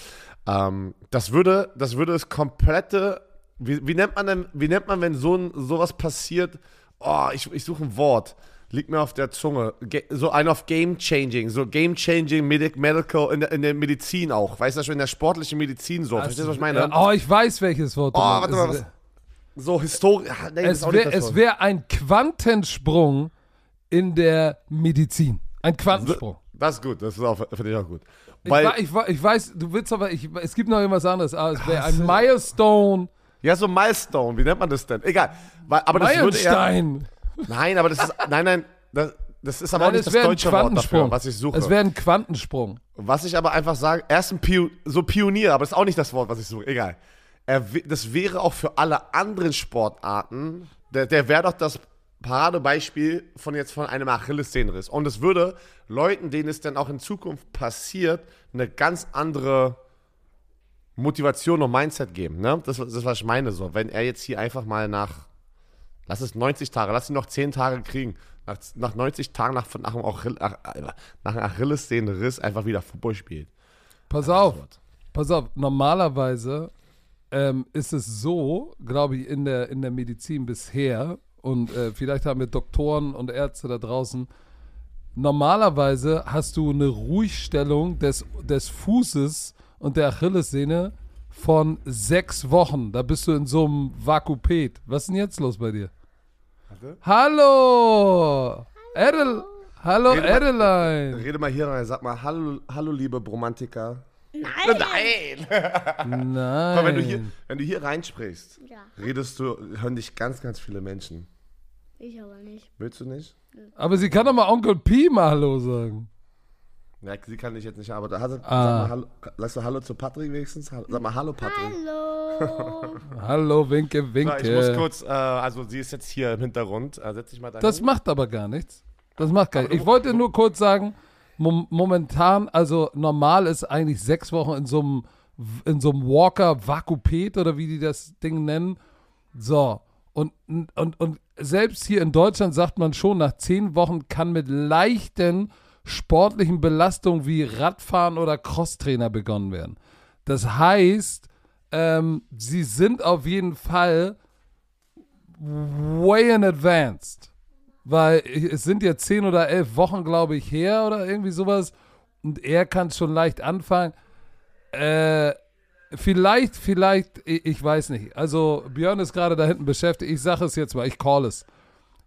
B: Ähm, das würde, das würde das komplette, wie, wie nennt man denn, wie nennt man, wenn so ein, sowas passiert? Oh, ich, ich suche ein Wort. Liegt mir auf der Zunge. Ge so ein auf Game Changing, so Game Changing Medic, Medical in der, in der Medizin auch. Weißt du, schon in der sportlichen Medizin so. Verstehst du, was ich meine?
A: Oh, ich weiß, welches Wort
B: Oh, warte mal, was? So Historie. Ah, nee,
A: Es wäre wär ein Quantensprung in der Medizin. Ein Quantensprung.
B: Das ist gut, das ist auch, finde ich auch gut.
A: Ich,
B: Weil,
A: ich, wa- ich weiß, du willst aber, ich, es gibt noch irgendwas anderes, aber es wäre ein Milestone,
B: ja, so Milestone, wie nennt man das denn? Egal. Weil, aber das würde er. Nein, aber das ist. Nein, nein. Das, das ist aber
A: Nein,
B: auch nicht das deutsche Wort dafür, was ich suche.
A: Es wäre ein Quantensprung.
B: Was ich aber einfach sage, er ist ein Pio so Pionier, aber das ist auch nicht das Wort, was ich suche. Egal. Er, das wäre auch für alle anderen Sportarten, der, der wäre doch das Paradebeispiel von jetzt von einem Achillessehnenriss. Und es würde Leuten, denen es dann auch in Zukunft passiert, eine ganz andere Motivation und Mindset geben. Ne? Das, das ist, was ich meine. So. Wenn er jetzt hier einfach mal nach, lass es 90 Tage, lass ihn noch 10 Tage kriegen. Nach, nach 90 Tagen nach, nach, einem Achill, ach, nach einem Achillessehnenriss einfach wieder Football spielt.
A: Pass auf, pass auf. Normalerweise ähm, ist es so, glaube ich, in der, in der Medizin bisher, und äh, vielleicht haben wir Doktoren und Ärzte da draußen, normalerweise hast du eine Ruhigstellung des, des Fußes und der Achillessehne von sechs Wochen. Da bist du in so einem Vakupet. Was ist denn jetzt los bei dir? Hallo! Adel Hallo,
B: Rede mal-
A: Adeline!
B: Rede mal hier rein, sag mal, hallo, hallo liebe Bromantiker. Nein! Nein!
A: Nein.
B: Wenn du hier, wenn du hier reinsprichst,
C: Ja,
B: redest du, hören dich ganz, ganz viele Menschen.
C: ich aber nicht.
B: Willst du nicht?
A: Aber sie kann doch mal Onkel Pi mal Hallo sagen.
B: Ja, sie kann dich jetzt nicht, aber da hast du,
A: Ah.
B: sag mal Hallo, sagst du Hallo zu Patrick wenigstens? Hallo- Sag mal Hallo Patrick.
C: Hallo. (laughs)
A: Hallo, winke,
B: So, ich muss
A: winke.
B: kurz, äh, also sie ist jetzt hier im Hintergrund. Äh, setz dich mal.
A: Das macht aber gar nichts. Das macht gar nichts. Ich wollte nur kurz sagen, mom momentan, also normal ist eigentlich sechs Wochen in so einem in so einem Walker Vakupet oder wie die das Ding nennen. So. Und, und, und selbst hier in Deutschland sagt man schon, nach zehn Wochen kann mit leichten sportlichen Belastungen wie Radfahren oder Crosstrainer begonnen werden. Das heißt, ähm, sie sind auf jeden Fall way in advanced. Weil es sind jetzt zehn oder elf Wochen, glaube ich, her oder irgendwie sowas. Und er kann schon leicht anfangen. Äh, vielleicht, vielleicht, ich, ich weiß nicht. Also Björn ist gerade da hinten beschäftigt. Ich sage es jetzt mal, ich call es.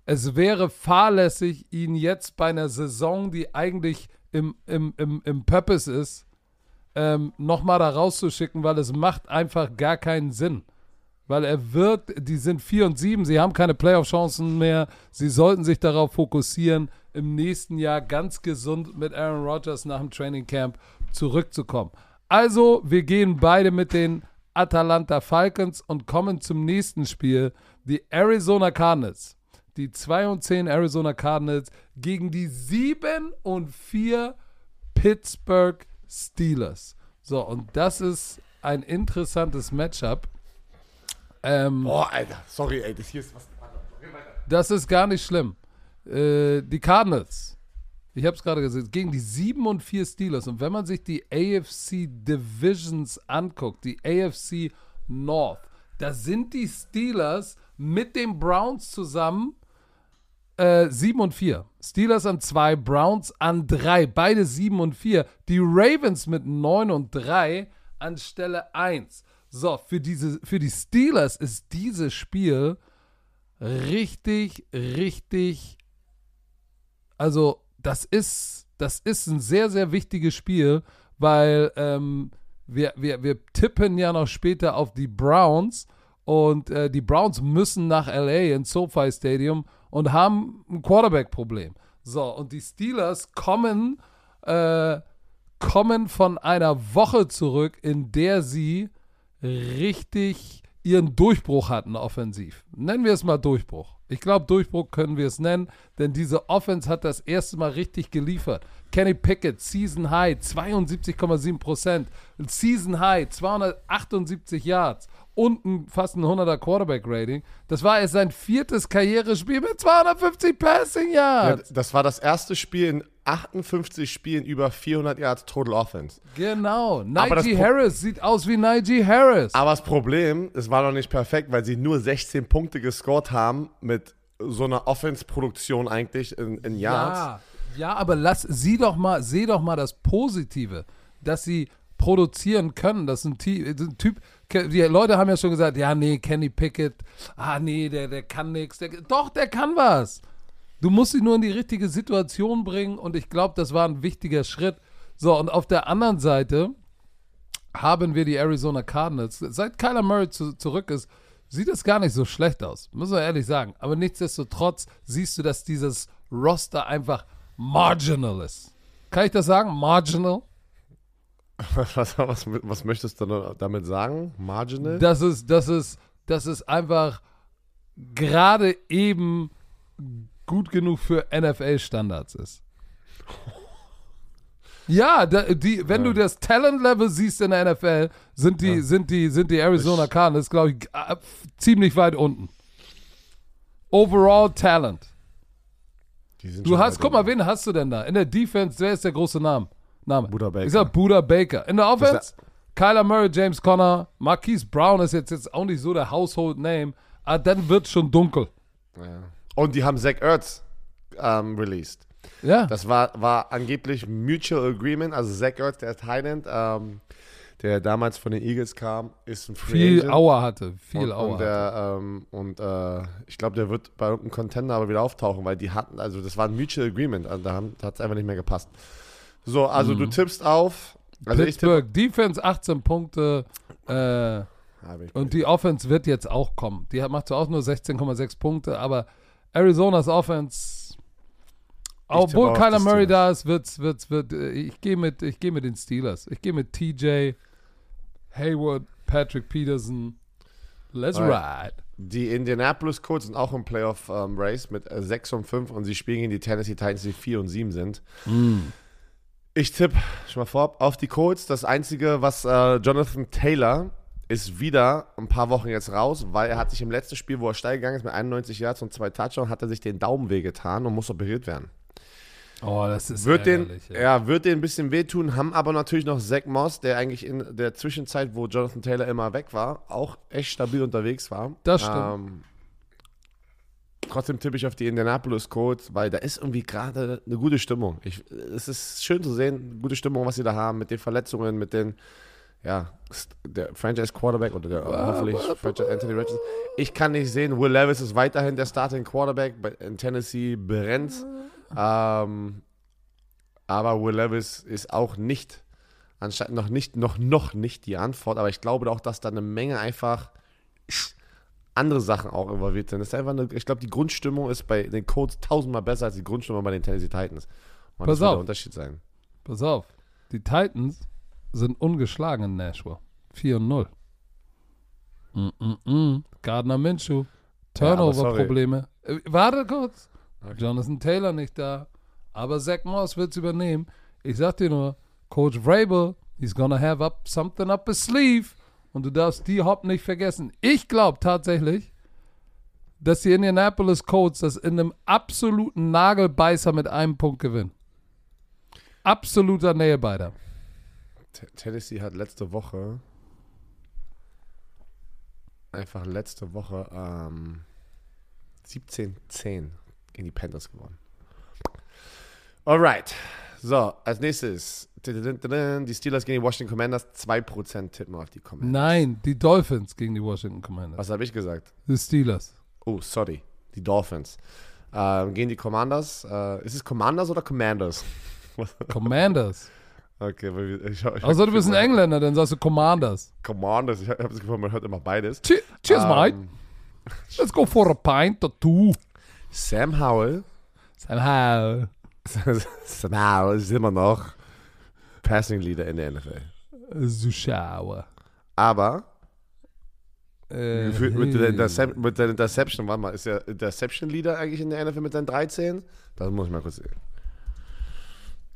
A: Es wäre fahrlässig, ihn jetzt bei einer Saison, die eigentlich im, im, im, im Purpose ist, ähm, nochmal da rauszuschicken, weil es macht einfach gar keinen Sinn. Weil er wird, die sind 4 und 7, sie haben keine Playoff-Chancen mehr. Sie sollten sich darauf fokussieren, im nächsten Jahr ganz gesund mit Aaron Rodgers nach dem Training Camp zurückzukommen. Also, wir gehen beide mit den Atalanta Falcons und kommen zum nächsten Spiel. Die Arizona Cardinals. Die 2 und 10 Arizona Cardinals gegen die 7 und 4 Pittsburgh Steelers. So, und das ist ein interessantes Matchup. Ähm,
B: Boah, Alter, sorry, ey, das hier ist was.
A: Das ist gar nicht schlimm. Äh, die Cardinals, ich habe es gerade gesagt, gegen die 7 und 4 Steelers. Und wenn man sich die AFC Divisions anguckt, die AFC North, da sind die Steelers mit den Browns zusammen äh, 7 und 4. Steelers an 2, Browns an 3. Beide 7 und 4. Die Ravens mit 9 und 3 an Stelle 1. So, für, diese, für die Steelers ist dieses Spiel richtig, richtig. Also, das ist, das ist ein sehr, sehr wichtiges Spiel, weil ähm, wir, wir, wir tippen ja noch später auf die Browns und äh, die Browns müssen nach LA ins SoFi Stadium und haben ein Quarterback-Problem. So, und die Steelers kommen, äh, kommen von einer Woche zurück, in der sie richtig ihren Durchbruch hatten offensiv. Nennen wir es mal Durchbruch. Ich glaube, Durchbruch können wir es nennen, denn diese Offense hat das erste Mal richtig geliefert. Kenny Pickett, Season High, 72,7 Prozent. Season High, 278 Yards und ein, fast ein 100er Quarterback-Rating. Das war erst sein viertes Karrierespiel mit 250 Passing Yards.
B: Ja, das war das erste Spiel in 58 Spielen über 400 Yards Total Offense.
A: Genau. Najee Harris sieht aus wie Najee Harris.
B: Aber das Problem, es war noch nicht perfekt, weil sie nur 16 Punkte gescored haben mit so einer Offense-Produktion eigentlich in, in Yards.
A: Ja, ja, aber lass sie doch mal, seh doch mal das Positive, dass sie produzieren können. Das ist ein, ein Typ, die Leute haben ja schon gesagt, ja, nee, Kenny Pickett, ah, nee, der, der kann nichts. Doch, der kann was. Du musst sie nur in die richtige Situation bringen und ich glaube, das war ein wichtiger Schritt. So, und auf der anderen Seite haben wir die Arizona Cardinals. Seit Kyler Murray zu, zurück ist, sieht es gar nicht so schlecht aus, muss man ehrlich sagen. Aber nichtsdestotrotz siehst du, dass dieses Roster einfach marginal ist. Kann ich das sagen? Marginal? (laughs)
B: Was, was, was möchtest du da- damit sagen? Marginal?
A: Das ist, das ist, das ist einfach gerade eben gut genug für NFL-Standards ist. (laughs) Ja, da, die, wenn du das Talent-Level siehst in der NFL, sind die, sind die, sind die Arizona Cardinals, glaube ich, äh, ziemlich weit unten. Overall Talent. Du hast, guck mal, wen hast du denn da? In der Defense, wer ist der große Name? Name?
B: Buda Baker.
A: Ich sag Buda Baker. In der Offense, Kyler Murray, James Conner, Marquise Brown ist jetzt, jetzt auch nicht so der Household Name, aber dann wird schon dunkel.
B: Ja. Und die haben Zach Ertz ähm, released.
A: Ja.
B: Das war, war angeblich Mutual Agreement. Also Zach Ertz, der ist Highland, ähm, der damals von den Eagles kam, ist ein Free
A: viel
B: Agent.
A: Auer hatte. Viel
B: und,
A: Auer.
B: und, der, ähm, und äh, ich glaube, der wird bei irgendeinem Contender aber wieder auftauchen, weil die hatten, also das war ein Mutual Agreement, also da, haben- da hat es einfach nicht mehr gepasst. So, also du tippst auf. Also.
A: Pittsburgh, Defense 18 Punkte äh, und die Offense wird jetzt auch kommen. Die macht zwar auch nur 16,6 Punkte, aber Arizonas Offense, obwohl Kyler Murray da ist, wird's, wird's, wird, äh, ich gehe mit, ich gehe mit den Steelers. Ich gehe mit TJ, Hayward, Patrick Peterson. Let's
B: Alright.
A: ride.
B: Die Indianapolis Colts sind auch im Playoff ähm, Race mit äh, 6 und 5 und sie spielen gegen die Tennessee Titans, die 4 und 7 sind. Ich tippe schon mal vor auf die Colts. Das Einzige, was äh, Jonathan Taylor ist wieder ein paar Wochen jetzt raus, weil er hat sich im letzten Spiel, wo er steil gegangen ist mit 91 Yards und zwei Touchdowns, hat er sich den Daumen wehgetan und muss operiert werden.
A: Oh, das ist
B: Wird den,
A: ärgerlich,
B: ja. wird den ein bisschen wehtun, haben aber natürlich noch Zach Moss, der eigentlich in der Zwischenzeit, wo Jonathan Taylor immer weg war, auch echt stabil unterwegs war.
A: Das stimmt.
B: Ähm, trotzdem tippe ich auf die Indianapolis Colts, weil da ist irgendwie gerade eine gute Stimmung. Ich, es ist schön zu sehen, gute Stimmung, was sie da haben, mit den Verletzungen, mit den, ja, der Franchise Quarterback oder der hoffentlich Franchise Anthony Richardson. Ich kann nicht sehen, Will Levis ist weiterhin der Starting Quarterback, in Tennessee brennt. Ähm, aber Will Levis ist auch nicht, anscheinend noch nicht, noch, noch nicht die Antwort, aber ich glaube auch, dass da eine Menge einfach andere Sachen auch involviert sind. Das ist einfach eine, ich glaube, die Grundstimmung ist bei den Colts tausendmal besser als die Grundstimmung bei den Tennessee Titans. Und
A: Pass
B: das wird
A: auf.
B: der Unterschied sein.
A: Pass auf. Die Titans sind ungeschlagen in Nashville. 4 und 0. Mm -mm -mm. Gardner Minshew. Turnover-Probleme. Äh, warte kurz. Jonathan Taylor nicht da. Aber Zach Moss wird's übernehmen. Ich sag dir nur, Coach Vrabel, he's gonna have up something up his sleeve. Und du darfst die Hop nicht vergessen. Ich glaube tatsächlich, dass die Indianapolis Colts das in einem absoluten Nagelbeißer mit einem Punkt gewinnen. Absoluter Nailbiter.
B: Tennessee hat letzte Woche einfach letzte Woche ähm, 17-10 gegen die Panthers gewonnen. Alright. So, als nächstes die Steelers gegen die Washington Commanders. 2% tippen auf die Commanders.
A: Nein, die Dolphins gegen die Washington Commanders.
B: Was habe ich gesagt?
A: Die Steelers.
B: Oh, sorry. Die Dolphins. Ähm, gegen die Commanders. Äh, ist es Commanders oder Commanders? (laughs)
A: Commanders.
B: Okay, weil ich, ich,
A: Außer du bist ein Engländer, dann sagst du Commanders.
B: Commanders. Ich habe das Gefühl, man hört immer beides.
A: Che- Cheers, mate.
B: Ähm,
A: Let's go for a pint or two.
B: Sam Howell. Sam Howell ist immer noch Passing Leader in der NFL.
A: Zuschauer.
B: Aber
A: Äh,
B: mit, der Intercep mit der Interception, warte mal, ist der Interception Leader eigentlich in der NFL mit seinen 13? Das muss ich mal kurz sehen.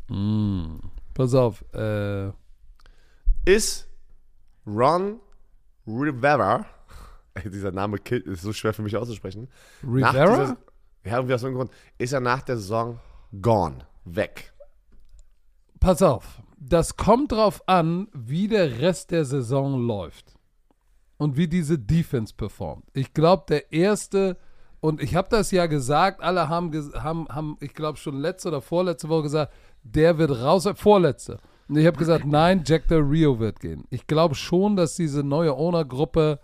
A: Mm. Pass auf. Äh,
B: Ist Ron Rivera, ey, dieser Name ist so schwer für mich auszusprechen.
A: Rivera?
B: dieser- ja, irgendwie aus irgendeinem Grund. Ist er nach der Saison gone, weg.
A: Pass auf. Das kommt drauf an, wie der Rest der Saison läuft. Und wie diese Defense performt. Ich glaube, der erste, und ich habe das ja gesagt, alle haben, haben, haben ich glaube, schon letzte oder vorletzte Woche gesagt, der wird raus, vorletzte. Und ich habe gesagt, (laughs) nein, Jack Del Rio wird gehen. Ich glaube schon, dass diese neue Owner-Gruppe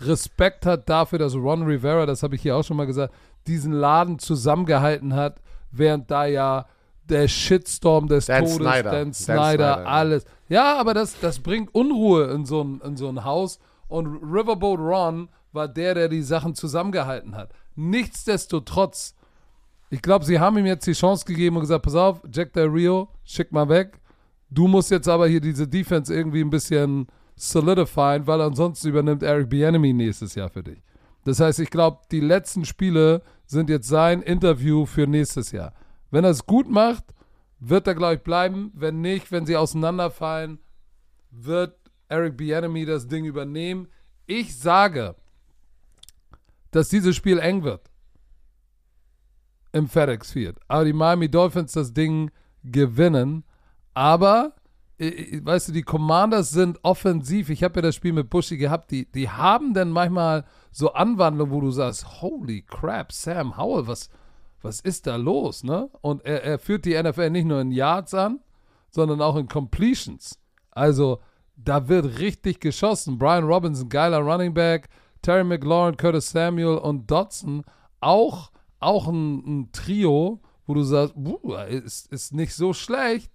A: Respekt hat dafür, dass Ron Rivera, das habe ich hier auch schon mal gesagt, diesen Laden zusammengehalten hat, während da ja der Shitstorm des
B: Dan
A: Todes,
B: Snyder.
A: Dan
B: Dan
A: Snyder,
B: Snyder, ja.
A: alles. Ja, aber das, das bringt Unruhe in so, ein, in so ein Haus. Und Riverboat Ron war der, der die Sachen zusammengehalten hat. Nichtsdestotrotz, ich glaube, sie haben ihm jetzt die Chance gegeben und gesagt, pass auf, Jack Del Rio, schick mal weg. Du musst jetzt aber hier diese Defense irgendwie ein bisschen solidifieren, weil ansonsten übernimmt Eric Bieniemy nächstes Jahr für dich. Das heißt, ich glaube, die letzten Spiele sind jetzt sein Interview für nächstes Jahr. Wenn er es gut macht, wird er, glaube ich, bleiben. Wenn nicht, wenn sie auseinanderfallen, wird Eric Bieniemy das Ding übernehmen. Ich sage, dass dieses Spiel eng wird. Im FedEx Field. Aber die Miami Dolphins das Ding gewinnen. Aber, weißt du, die Commanders sind offensiv. Ich habe ja das Spiel mit Bushy gehabt. Die, die haben dann manchmal so Anwandlungen, wo du sagst, holy crap, Sam Howell, was, was ist da los, ne? Und er, er führt die NFL nicht nur in Yards an, sondern auch in Completions. Also, da wird richtig geschossen. Brian Robinson, geiler Running Back. Terry McLaurin, Curtis Samuel und Dodson, auch, auch ein, ein Trio, wo du sagst, "Buh, ist, ist nicht so schlecht.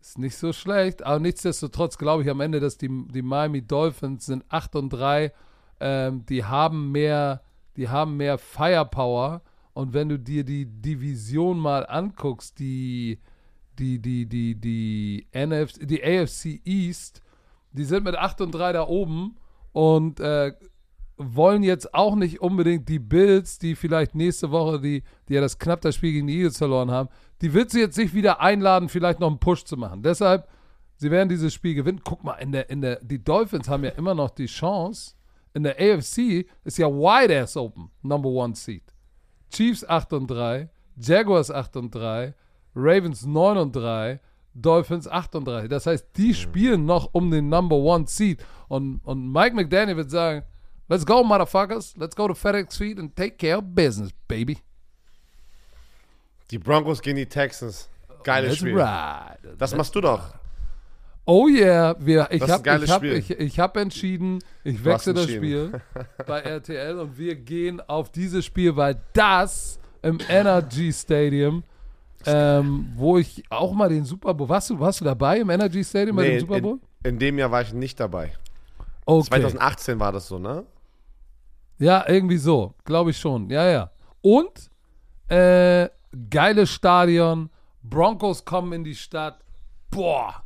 A: Ist nicht so schlecht, aber nichtsdestotrotz glaube ich am Ende, dass die, die Miami Dolphins sind 8 und 3. Ähm, die haben mehr, die haben mehr Firepower. Und wenn du dir die Division mal anguckst, die, die, die, die, die, NFC, die AFC East, die sind mit 8 und 3 da oben und äh, wollen jetzt auch nicht unbedingt die Bills, die vielleicht nächste Woche, die, die ja das knapp das Spiel gegen die Eagles verloren haben, die wird sie jetzt sich wieder einladen, vielleicht noch einen Push zu machen. Deshalb, sie werden dieses Spiel gewinnen. Guck mal, in der, in der, die Dolphins haben ja immer noch die Chance. In der AFC ist ja wide ass open, Number One Seed. Chiefs 8 und 3, Jaguars 8 und 3, Ravens 9 und 3, Dolphins 8 und 3. Das heißt, die spielen noch um den Number One Seed. Und, und Mike McDaniel wird sagen, let's go, motherfuckers. Let's go to FedEx Field and take care of business, baby.
B: Die Broncos gegen die Texans. Geiles
A: Let's
B: Spiel.
A: ride.
B: Das machst du doch.
A: Oh yeah, wir, ich habe ich hab, ich, ich hab entschieden, ich wechsle das. Spiel (laughs) bei RTL und wir gehen auf dieses Spiel, weil das im Energy Stadium, ähm, wo ich auch mal den Super Bowl, warst du, warst du dabei im Energy Stadium bei
B: Nee,
A: dem Super Bowl?
B: in, in dem Jahr war ich nicht dabei.
A: Okay.
B: 2018 war das so, ne?
A: Ja, irgendwie so, glaube ich schon. Ja, ja. Und äh, geiles Stadion, Broncos kommen in die Stadt. Boah,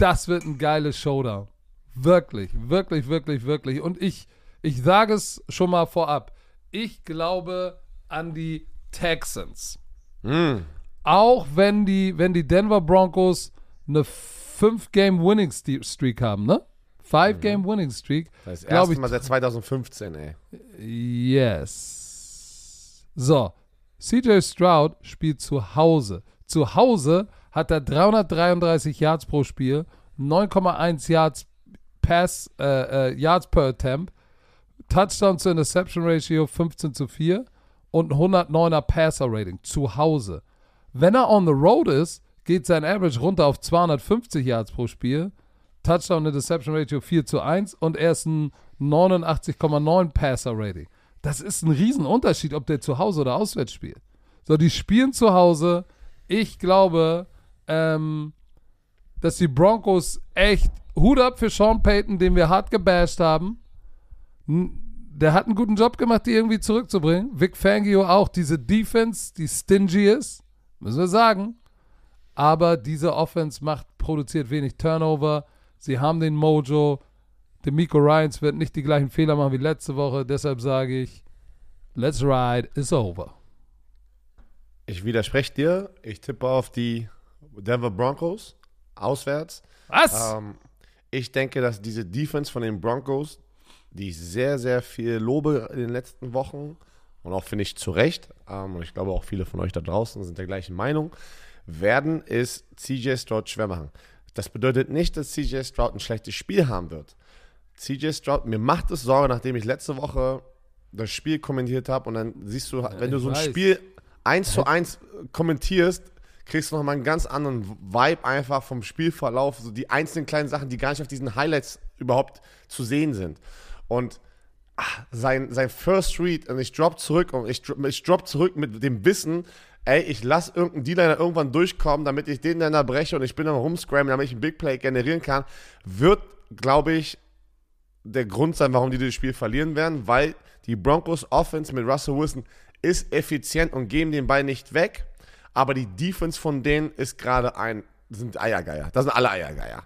A: das wird ein geiles Showdown. Wirklich, wirklich, wirklich, wirklich. Und ich, ich sage es schon mal vorab. Ich glaube an die Texans.
B: Hm.
A: Auch wenn die, wenn die Denver Broncos eine 5-Game-Winning-Streak haben, ne? 5-Game-Winning-Streak.
B: Das
A: Glaub
B: erste
A: ich-
B: Mal seit 2015, ey.
A: Yes. So, CJ Stroud spielt zu Hause. Zu Hause hat er 333 Yards pro Spiel, 9,1 Yards Pass, äh, äh, Yards per Attempt, Touchdown zu Interception Ratio 15 zu 4 und ein 109er Passer Rating zu Hause. Wenn er on the road ist, geht sein Average runter auf 250 Yards pro Spiel, Touchdown Interception Ratio 4 zu 1 und er ist ein 89,9 Passer Rating. Das ist ein Riesenunterschied, ob der zu Hause oder auswärts spielt. So, die spielen zu Hause. Ich glaube, ähm, dass die Broncos echt Hut ab für Sean Payton, den wir hart gebasht haben. Der hat einen guten Job gemacht, die irgendwie zurückzubringen. Vic Fangio auch, diese Defense, die stingy ist, müssen wir sagen. Aber diese Offense macht, produziert wenig Turnover. Sie haben den Mojo. Der Miko Ryans wird nicht die gleichen Fehler machen wie letzte Woche. Deshalb sage ich, let's ride is over.
B: Ich widerspreche dir. Ich tippe auf die Denver Broncos auswärts.
A: Was?
B: Ähm, ich denke, dass diese Defense von den Broncos, die ich sehr, sehr viel lobe in den letzten Wochen und auch finde ich zu Recht, ähm, und ich glaube auch viele von euch da draußen sind der gleichen Meinung, werden es CJ Stroud schwer machen. Das bedeutet nicht, dass CJ Stroud ein schlechtes Spiel haben wird. CJ Stroud, mir macht es Sorge, nachdem ich letzte Woche das Spiel kommentiert habe und dann siehst du, wenn du
A: ich
B: so ein
A: weiß.
B: Spiel eins zu eins kommentierst, kriegst du nochmal einen ganz anderen Vibe einfach vom Spielverlauf, so die einzelnen kleinen Sachen, die gar nicht auf diesen Highlights überhaupt zu sehen sind. Und ah, sein, sein First Read, und ich drop zurück und ich, ich drop zurück mit dem Wissen, ey, ich lasse irgendeinen D-Liner irgendwann durchkommen, damit ich den dann breche und ich bin am rumscrammen, damit ich einen Big Play generieren kann, wird, glaube ich, der Grund sein, warum die das Spiel verlieren werden, weil die Broncos Offense mit Russell Wilson ist effizient und geben den Ball nicht weg, aber die Defense von denen ist gerade ein, sind Eiergeier. Das sind alle Eiergeier.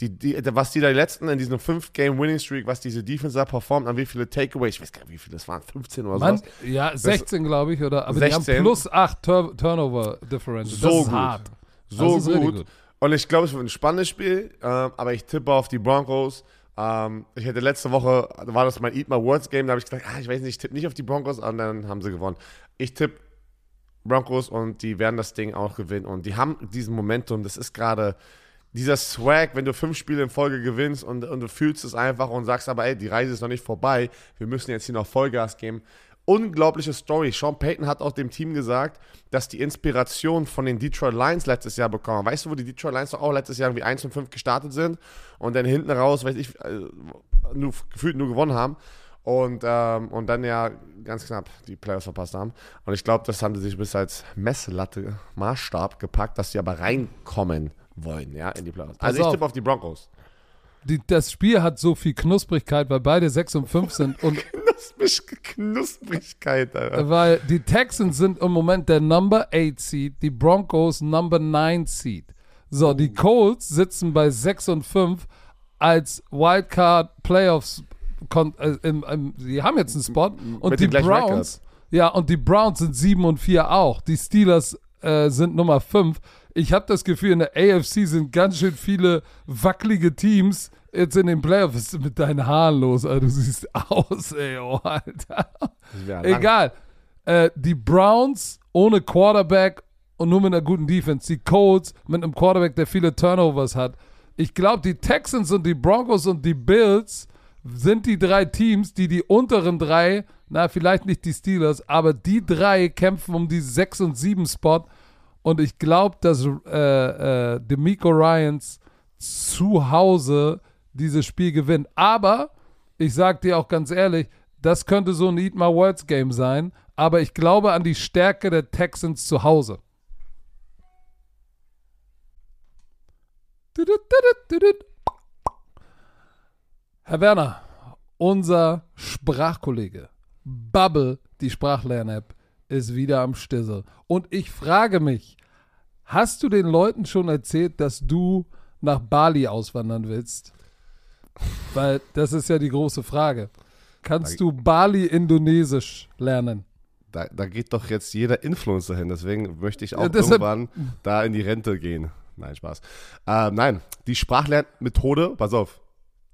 B: Die, die, was die da letzten in diesem 5-Game-Winning-Streak, was diese Defense da performt, an wie viele Takeaways, ich weiß gar nicht, wie viele das waren, 15 oder
A: Mann,
B: so.
A: ja, 16, glaube ich, oder? Aber die
B: 16.
A: haben plus 8 Tur Turnover Differential.
B: So gut.
A: hart.
B: So gut.
A: gut.
B: Und ich glaube, es wird ein spannendes Spiel, ähm, aber ich tippe auf die Broncos. Ähm, ich hätte letzte Woche, war das mein Eat My Words Game, da habe ich gesagt, ah, ich weiß nicht, ich tippe nicht auf die Broncos, und dann haben sie gewonnen. Ich tippe Broncos und die werden das Ding auch gewinnen. Und die haben diesen Momentum, das ist gerade dieser Swag, wenn du fünf Spiele in Folge gewinnst und, und du fühlst es einfach und sagst aber, ey, die Reise ist noch nicht vorbei, wir müssen jetzt hier noch Vollgas geben. Unglaubliche Story. Sean Payton hat auch dem Team gesagt, dass die Inspiration von den Detroit Lions letztes Jahr bekommen. Weißt du, wo die Detroit Lions doch auch letztes Jahr irgendwie 1 und 5 gestartet sind und dann hinten raus, weiß ich, äh, nur, gefühlt nur gewonnen haben und, ähm, und dann ja ganz knapp die Playoffs verpasst haben. Und ich glaube, das haben sie sich bis als Messlatte, Maßstab gepackt, dass sie aber reinkommen wollen, ja, in die Playoffs. Also ich tippe auf die Broncos.
A: Die, das Spiel hat so viel Knusprigkeit, weil beide 6 und 5 sind und (laughs)
B: Knusprig Knusprigkeit, Alter.
A: weil die Texans sind im Moment der Number 8 Seed, die Broncos Number 9 Seed. So, die Colts sitzen bei 6 und 5 als Wildcard Playoffs kon, äh, sie haben jetzt einen Spot und
B: Mit
A: die Browns, ja, und die Browns sind 7 und 4 auch. Die Steelers äh, sind Nummer 5. Ich habe das Gefühl, in der AFC sind ganz schön viele wackelige Teams jetzt in den Playoffs. Mit deinen Haaren los? Alter? Du siehst aus, ey, oh, Alter. Egal. Äh, die Browns ohne Quarterback und nur mit einer guten Defense. Die Colts mit einem Quarterback, der viele Turnovers hat. Ich glaube, die Texans und die Broncos und die Bills sind die drei Teams, die die unteren drei, na, vielleicht nicht die Steelers, aber die drei kämpfen um die 6 und 7 Spot. Und ich glaube, dass äh, äh, Demico Ryans zu Hause dieses Spiel gewinnt. Aber ich sag dir auch ganz ehrlich, das könnte so ein Eat My Words Game sein. Aber ich glaube an die Stärke der Texans zu Hause. Herr Werner, unser Sprachkollege Bubble, die Sprachlern-App, ist wieder am Stissel. Und ich frage mich, hast du den Leuten schon erzählt, dass du nach Bali auswandern willst? Weil das ist ja die große Frage. Kannst du Bali-Indonesisch lernen?
B: Da, da geht doch jetzt jeder Influencer hin, deswegen möchte ich auch
A: Ja,
B: irgendwann da in die Rente gehen. Nein, Spaß. Ähm, nein, die Sprachlernmethode, pass auf,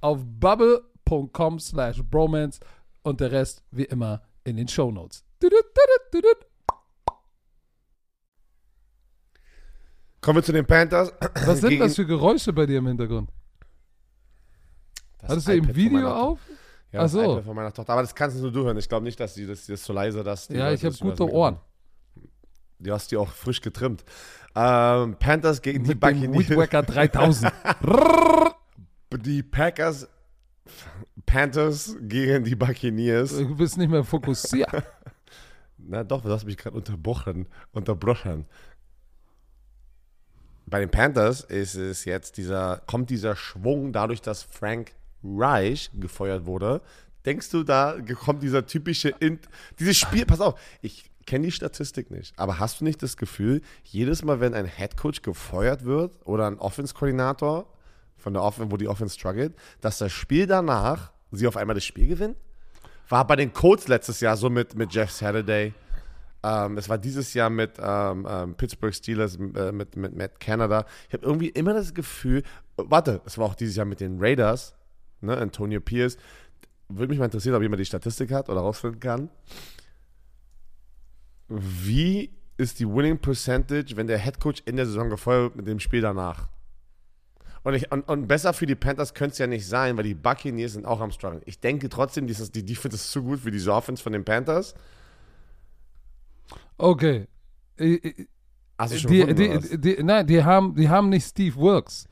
A: auf bubble.com slash bromance und der Rest wie immer in den Shownotes.
B: Kommen wir zu den Panthers.
A: Was sind das für Geräusche bei dir im Hintergrund?
B: Das
A: Hattest du
B: im
A: Video auf?
B: Ja,
A: Ach so.
B: von meiner Tochter. Aber das kannst du nur du hören. Ich glaube nicht, dass die das, das so leise, dass die
A: Ja, ich habe gute Ohren.
B: Du hast die auch frisch getrimmt. Ähm, Panthers gegen
A: Mit die
B: Buccaneers.
A: Weed 3000. (laughs)
B: Die Packers. Panthers gegen die Buccaneers.
A: du bist nicht mehr fokussiert. (laughs)
B: Na doch, du hast mich gerade unterbrochen. Unterbrochen. Bei den Panthers ist es jetzt dieser, kommt dieser Schwung dadurch, dass Frank Reich gefeuert wurde. Denkst du, da kommt dieser typische, In dieses Spiel, pass auf, ich kenne die Statistik nicht, aber hast du nicht das Gefühl, jedes Mal, wenn ein Headcoach gefeuert wird oder ein Offense-Koordinator von der Offense, wo die Offense struggelt, dass das Spiel danach sie auf einmal das Spiel gewinnen? War bei den Colts letztes Jahr so mit, mit Jeff Saturday. Ähm, es war dieses Jahr mit ähm, ähm, Pittsburgh Steelers, äh, mit, mit Matt Canada. Ich habe irgendwie immer das Gefühl, äh, warte, es war auch dieses Jahr mit den Raiders, ne, Antonio Pierce. Würde mich mal interessieren, ob jemand die Statistik hat oder rausfinden kann. Wie ist die Winning Percentage, wenn der Head Coach in der Saison gefeuert wird mit dem Spiel danach? Und, ich, und, und besser für die Panthers könnte es ja nicht sein, weil die Buccaneers sind auch am Struggle. Ich denke trotzdem, dieses, die Defense ist zu gut für diese Offense von den Panthers.
A: Okay.
B: Hast du schon
A: Die,
B: gefunden,
A: die, die, nein, die haben, die haben nicht Steve Wilkes.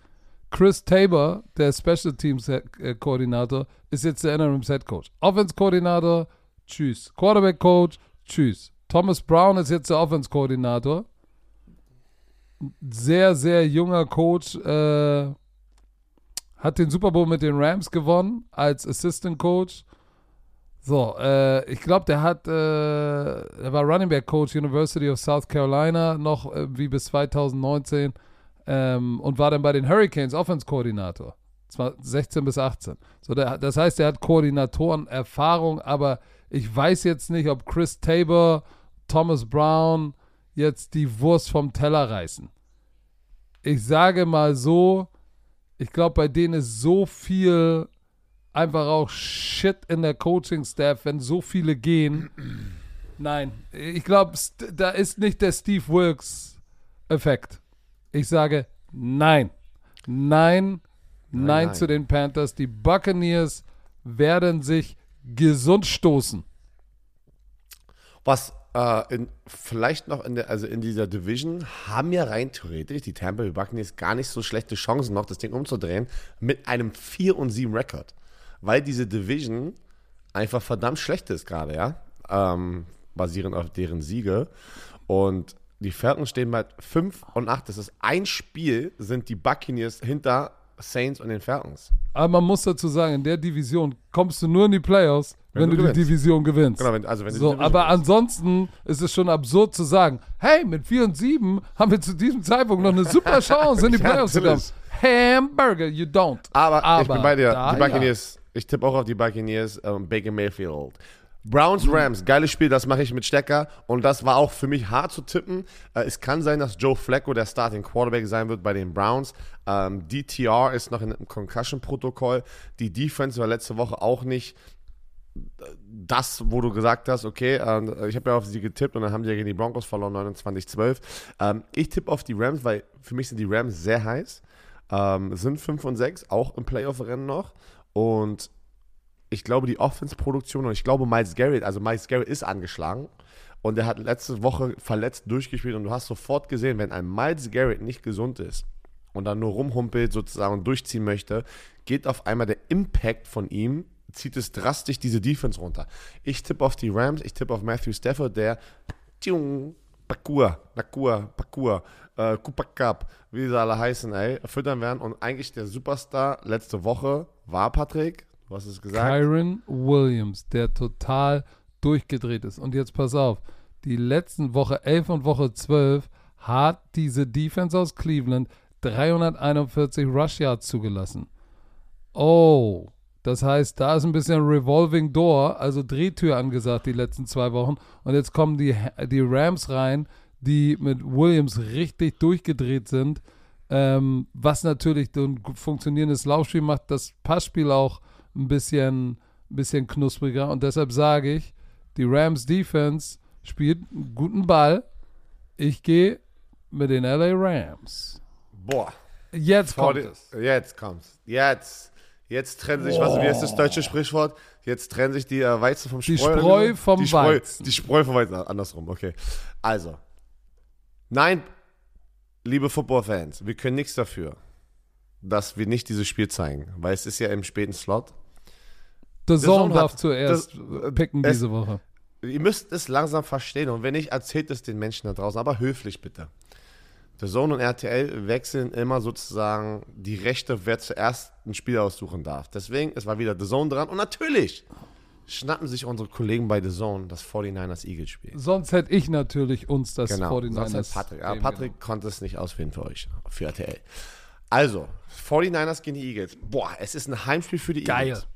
A: Chris Tabor, der Special Teams äh, Koordinator, ist jetzt der Interim Head Coach. Offense Koordinator, tschüss. Quarterback Coach, tschüss. Thomas Brown ist jetzt der Offense Koordinator. Sehr, sehr junger Coach. Äh, hat den Super Bowl mit den Rams gewonnen als Assistant Coach. So, äh, ich glaube, der hat, äh, er war Running Back Coach University of South Carolina noch äh, wie bis 2019 ähm, und war dann bei den Hurricanes Offense Koordinator. Zwar 16 bis 18. So, der, das heißt, er hat Koordinatoren-Erfahrung, aber ich weiß jetzt nicht, ob Chris Tabor, Thomas Brown jetzt die Wurst vom Teller reißen. Ich sage mal so, ich glaube, bei denen ist so viel einfach auch Shit in der Coaching-Staff, wenn so viele gehen. (clears throat) Nein, ich glaube, da ist nicht der Steve Wilkes-Effekt. Ich sage nein. Nein, nein,
B: nein.
A: zu den Panthers. Die Buccaneers werden sich gesund stoßen.
B: Was äh, in, vielleicht noch in der, also in dieser Division haben ja rein theoretisch die Tampa Bay Buccaneers gar nicht so schlechte Chancen noch, das Ding umzudrehen, mit einem 4 und 7 Rekord. Weil diese Division einfach verdammt schlecht ist gerade, ja. Ähm, basierend auf deren Siege. Und die Falcons stehen bei 5 und 8. Das ist ein Spiel, sind die Buccaneers hinter Saints und den Falcons.
A: Aber man muss dazu sagen, in der Division kommst du nur in die Playoffs, wenn,
B: Wenn
A: du,
B: du
A: die. Division gewinnst.
B: Genau, wenn, also wenn
A: So, aber
B: gewinnst.
A: ansonsten ist es schon absurd zu sagen, hey, mit 4 und 7 haben wir zu diesem Zeitpunkt noch eine super (laughs) Chance, in die
B: Ja,
A: Playoffs zu kommen. Hamburger, you don't.
B: Aber, ich bin bei dir.
A: da,
B: die Buccaneers. Ich tippe auch auf die Buccaneers. Ähm, Baker Mayfield. Browns Rams, geiles Spiel, das mache ich mit Stecker. Und das war auch für mich hart zu tippen. Äh, es kann sein, dass Joe Flacco der Starting Quarterback sein wird bei den Browns. Ähm, DTR ist noch in einem Concussion-Protokoll. Die Defense war letzte Woche auch nicht das, wo du gesagt hast, okay, ähm, ich habe ja auf sie getippt und dann haben die ja gegen die Broncos verloren, 29-12. Ähm, ich tippe auf die Rams, weil für mich sind die Rams sehr heiß. Ähm, sind 5 und 6, auch im Playoff-Rennen noch. Und ich glaube, die Offense-Produktion und ich glaube, Miles Garrett, also Miles Garrett ist angeschlagen und er hat letzte Woche verletzt durchgespielt und du hast sofort gesehen, wenn ein Miles Garrett nicht gesund ist und dann nur rumhumpelt sozusagen und durchziehen möchte, geht auf einmal der Impact von ihm, zieht es drastisch diese Defense runter. Ich tippe auf die Rams, ich tippe auf Matthew Stafford, der Bakur, Nakur, Bakur, äh, Cup, wie sie alle heißen, ey, füttern werden und eigentlich der Superstar letzte Woche war Patrick, du hast es gesagt.
A: Kyron Williams, der total durchgedreht ist. Und jetzt pass auf, die letzten Woche 11 und Woche 12 hat diese Defense aus Cleveland 341 Rush Yards zugelassen. Oh, das heißt, da ist ein bisschen Revolving Door, also Drehtür angesagt die letzten zwei Wochen. Und jetzt kommen die, die Rams rein, die mit Williams richtig durchgedreht sind. Ähm, was natürlich ein funktionierendes Laufspiel macht, das Passspiel auch ein bisschen, ein bisschen knuspriger. Und deshalb sage ich, die Rams Defense spielt einen guten Ball. Ich gehe mit den LA Rams.
B: Boah.
A: Jetzt
B: Vor
A: kommt es.
B: Jetzt kommt's. Jetzt. Jetzt trennen sich, was, wie heißt das deutsche Sprichwort? Jetzt trennen sich die äh, Weizen vom
A: Die
B: Spreu. oder
A: Spreu vom
B: die Spreu,
A: Weizen.
B: Die Spreu vom Weizen, andersrum, okay. Also, nein, liebe Football-Fans, wir können nichts dafür, dass wir nicht dieses Spiel zeigen, weil es ist ja im späten Slot.
A: The Zone
B: Zone
A: darf
B: hat-
A: zuerst
B: das-
A: picken
B: es-
A: diese Woche.
B: Ihr müsst es langsam verstehen und wenn nicht, erzählt es den Menschen da draußen, aber höflich bitte. The Zone und RTL wechseln immer sozusagen die Rechte, wer zuerst ein Spiel aussuchen darf. Deswegen, es war wieder The Zone dran und natürlich schnappen sich unsere Kollegen bei The Zone das 49ers Eagles Spiel.
A: Sonst hätte ich natürlich uns das
B: Genau,
A: 49ers.
B: sonst Patrick. Aber Patrick konnte es nicht auswählen für euch, für RTL. Also, 49ers gegen die Eagles. Boah, es ist ein Heimspiel für die
A: Geil.
B: Eagles.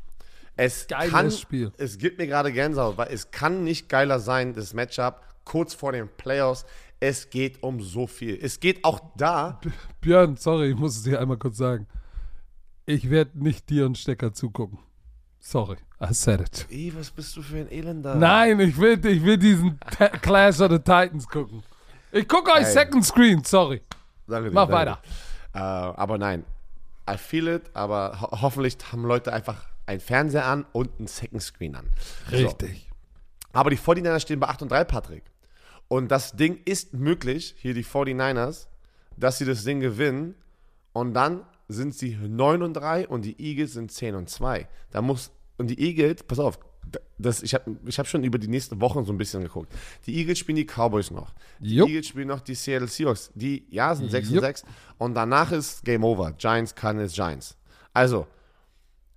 B: Es
A: Geiles
B: kann,
A: Spiel.
B: Es gibt mir gerade Gänsehaut, weil es kann nicht geiler sein, das Matchup kurz vor den Playoffs. Es geht um so viel. Es geht auch da.
A: Björn, sorry, ich muss es dir einmal kurz sagen. Ich werde nicht dir und Stecker zugucken. Sorry, I said it.
B: Ey, was bist du für ein Elender?
A: Nein, ich will, ich will diesen Clash of the Titans gucken. Ich gucke euch
B: Ey.
A: Second Screen, sorry.
B: Danke dir,
A: Mach
B: danke
A: weiter.
B: dir. Äh, aber nein, I feel it, aber ho hoffentlich haben Leute einfach einen Fernseher an und einen Second Screen an. So.
A: Richtig.
B: Aber die 49ers stehen bei 8 und 3, Patrick. Und das Ding ist möglich, hier die 49ers, dass sie das Ding gewinnen und dann sind sie 9 und 3 und die Eagles sind 10 und 2. Da muss, und die Eagles, pass auf, das, ich habe ich hab schon über die nächsten Wochen so ein bisschen geguckt. Die Eagles spielen die Cowboys noch. Die
A: Jupp.
B: Eagles spielen noch die Seattle Seahawks. Die, ja, sind 6 und
A: Jupp.
B: 6. Und danach ist Game Over. Giants, Cardinals, Giants. Also,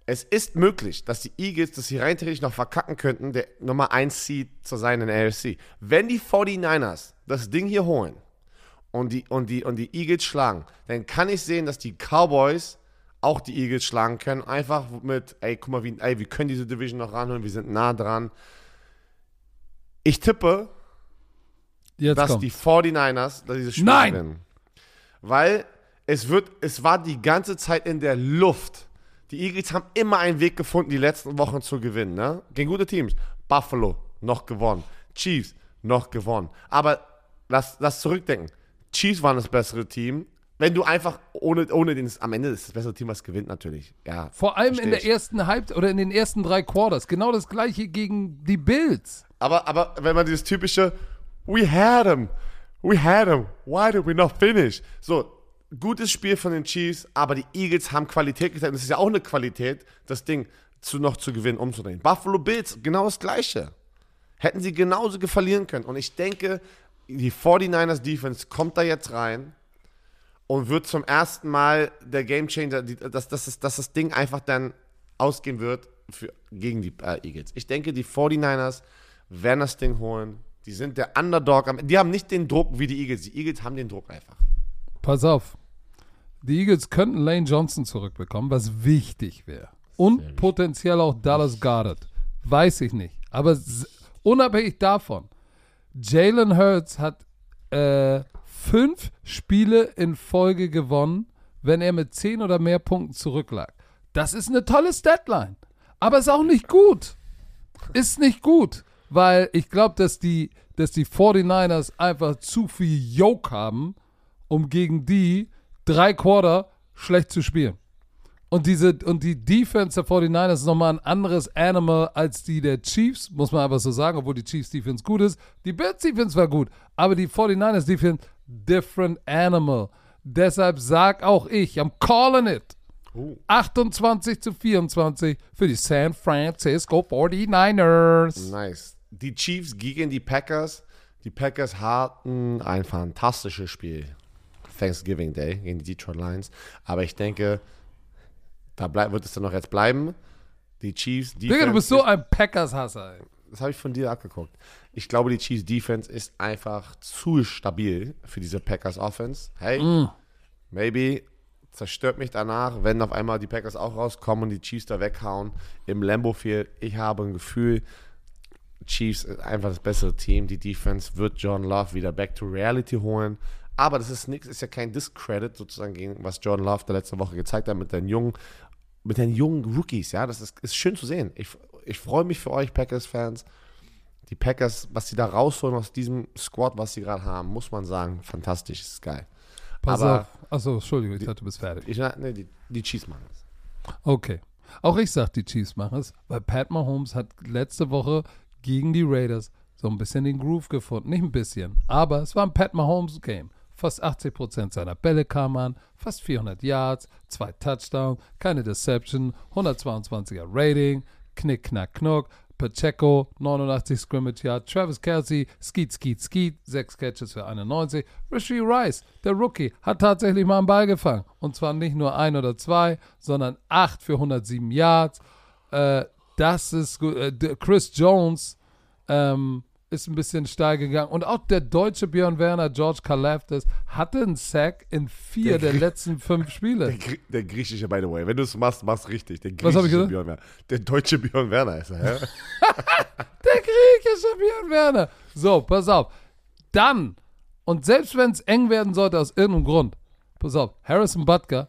B: es ist möglich, dass die Eagles das hier rein theoretisch noch verkacken könnten, der Nummer 1 Seed zu sein in der AFC. Wenn die 49ers das Ding hier holen und die, und, die, und die Eagles schlagen, dann kann ich sehen, dass die Cowboys auch die Eagles schlagen können. Einfach mit, ey, guck mal, wie, ey, wir können diese Division noch ranholen, wir sind nah dran. Ich tippe,
A: Jetzt
B: dass
A: kommt.
B: die 49ers dass dieses Spiel
A: Nein!
B: gewinnen. Weil es wird, es war die ganze Zeit in der Luft. Die Eagles haben immer einen Weg gefunden, die letzten Wochen zu gewinnen. Ne? Gegen gute Teams. Buffalo noch gewonnen. Chiefs noch gewonnen. Aber lass, lass zurückdenken. Chiefs waren das bessere Team. Wenn du einfach ohne, ohne den, am Ende ist das bessere Team, was gewinnt natürlich. Ja,
A: Vor allem in der ersten Halb oder in den ersten drei Quarters. Genau das gleiche gegen die Bills.
B: Aber, aber wenn man dieses typische, we had him, we had him, why did we not finish? So, gutes Spiel von den Chiefs, aber die Eagles haben Qualität gezeigt. Und es ist ja auch eine Qualität, das Ding zu, noch zu gewinnen, umzudrehen. Buffalo Bills, genau das Gleiche. Hätten sie genauso verlieren können. Und ich denke, die 49ers Defense kommt da jetzt rein und wird zum ersten Mal der Gamechanger, dass, dass, das- dass das Ding einfach dann ausgehen wird für, gegen die äh, Eagles. Ich denke, die 49ers werden das Ding holen. Die sind der Underdog. Die haben nicht den Druck wie die Eagles. Die Eagles haben den Druck einfach.
A: Pass auf. Die Eagles könnten Lane Johnson zurückbekommen, was wichtig wäre. Und potenziell auch Dallas Goddard. Weiß ich nicht. Aber unabhängig davon, Jalen Hurts hat äh, fünf Spiele in Folge gewonnen, wenn er mit zehn oder mehr Punkten zurücklag. Das ist eine tolle Statline. Aber ist auch nicht gut. Ist nicht gut. Weil ich glaube, dass die, dass die 49ers einfach zu viel Yoke haben, um gegen die drei Quarter schlecht zu spielen. Und, diese, und die Defense der 49ers ist nochmal ein anderes Animal als die der Chiefs, muss man einfach so sagen, obwohl die Chiefs Defense gut ist. Die Bills Defense war gut, aber die 49ers Defense, different animal. Deshalb sag auch ich, I'm calling it. 28 zu 24 für die San Francisco 49ers.
B: Nice. Die Chiefs gegen die Packers. Die Packers hatten ein fantastisches Spiel. Thanksgiving Day gegen die Detroit Lions. Aber ich denke, da bleib, wird es dann noch jetzt bleiben. Die Chiefs Defense.
A: Digga, du bist so ein Packers-Hasser,
B: das habe ich von dir abgeguckt. Ich glaube, die Chiefs Defense ist einfach zu stabil für diese Packers Offense. Hey,
A: Mm.
B: maybe zerstört mich danach, wenn auf einmal die Packers auch rauskommen und die Chiefs da weghauen im Lambo Field. Ich habe ein Gefühl, Chiefs ist einfach das bessere Team. Die Defense wird Jordan Love wieder back to reality holen. Aber das ist nichts, ist ja kein Discredit sozusagen gegen was Jordan Love der letzte Woche gezeigt hat mit den jungen, mit den jungen Rookies. Ja, das ist, ist schön zu sehen. Ich, ich freue mich für euch Packers-Fans. Die Packers, was sie da rausholen aus diesem Squad, was sie gerade haben, muss man sagen, fantastisch, ist geil.
A: Pass
B: Aber-
A: auf. Achso, Entschuldigung, ich dachte, du bist fertig.
B: Ich, nee, die, die Chiefs machen es.
A: Okay. Auch ich sag, die Chiefs machen es, weil Pat Mahomes hat letzte Woche gegen die Raiders so ein bisschen den Groove gefunden. Nicht ein bisschen, aber es war ein Pat Mahomes Game. Fast 80% seiner Bälle kamen an, fast 400 Yards, zwei Touchdowns, keine Deception, 122er Rating, Knick, Knack, Knuck, Pacheco, 89 Scrimmage Yard, Travis Kelsey, Skeet, Skeet, Skeet, 6 Catches für 91. Rishi Rice, der Rookie, hat tatsächlich mal einen Ball gefangen. Und zwar nicht nur ein oder zwei, sondern acht für 107 Yards. Äh, das ist gut. Äh, Chris Jones ähm, ist ein bisschen steil gegangen. Und auch der deutsche Björn Werner, George Kalafdis, hatte einen Sack in vier
B: Der
A: der, letzten fünf Spiele.
B: Der, der griechische, by the way. Wenn du es machst, machst richtig. Der
A: Was hab ich
B: griechische
A: gesagt?
B: Björn Werner. Der deutsche Björn Werner ist er, hä? (laughs)
A: Der griechische Björn Werner. So, pass auf. Dann, und selbst wenn es eng werden sollte aus irgendeinem Grund, pass auf, Harrison Butker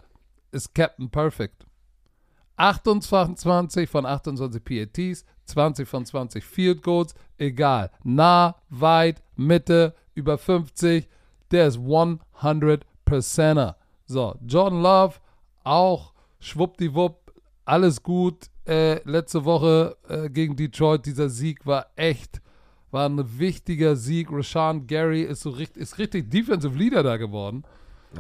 A: ist Captain Perfect. 28 von 28 PATs, 20 von 20 Field Goals, egal. Nah, weit, Mitte, über 50, der ist 100%er. So, Jordan Love auch schwuppdiwupp, alles gut. Äh, letzte Woche äh, gegen Detroit, dieser Sieg war echt, war ein wichtiger Sieg. Rashawn Gary ist so richtig, ist richtig Defensive Leader da geworden.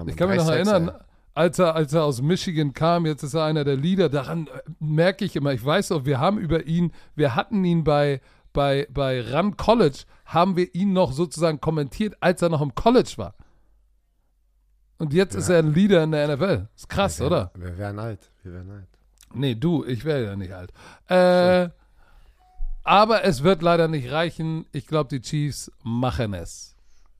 A: Ich kann mich noch erinnern, als er, als er aus Michigan kam, jetzt ist er einer der Leader. Daran äh, merke ich immer, ich weiß auch, wir haben über ihn, wir hatten ihn bei, bei, bei Run College, haben wir ihn noch sozusagen kommentiert, als er noch im College war. Und jetzt ist er ein Leader in der NFL. Ist krass, oder?
B: Wir wären alt. Wir wären alt.
A: Nee, du, ich werde ja nicht alt. Äh, aber es wird leider nicht reichen. Ich glaube, die Chiefs machen es.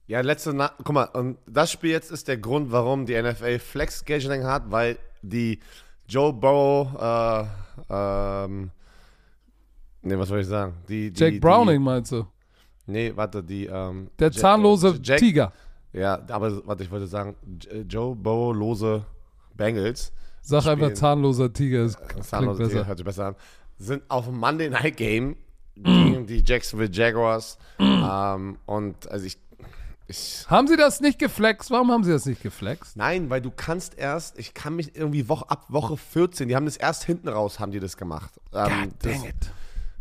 B: Ja, letzte Na Guck mal, und das Spiel jetzt ist der Grund, warum die NFL Flex Scheduling hat, weil die Joe Burrow, äh, ähm, nee, was soll ich sagen? Die, die,
A: Jake Browning meinst du?
B: Die, nee, warte, die, ähm,
A: Der
B: Ja-
A: zahnlose
B: Jack-
A: Tiger.
B: Ja, aber warte, ich wollte sagen, J- Joe Burrow lose Bengals.
A: Sag
B: Spielen.
A: einfach zahnloser Tiger. Es klingt
B: Zahnlose
A: besser.
B: Tiger, hört sich besser an. Sind auf dem Monday Night Game (clears throat) gegen die Jacksonville Jaguars. (clears throat) ähm, und also ich, ich
A: Haben sie das nicht geflext? Warum haben sie das nicht geflext?
B: Nein, weil du kannst erst, ich kann mich irgendwie Woche, ab Woche 14, die haben das erst hinten raus, haben die das gemacht. Ähm, das,
A: it.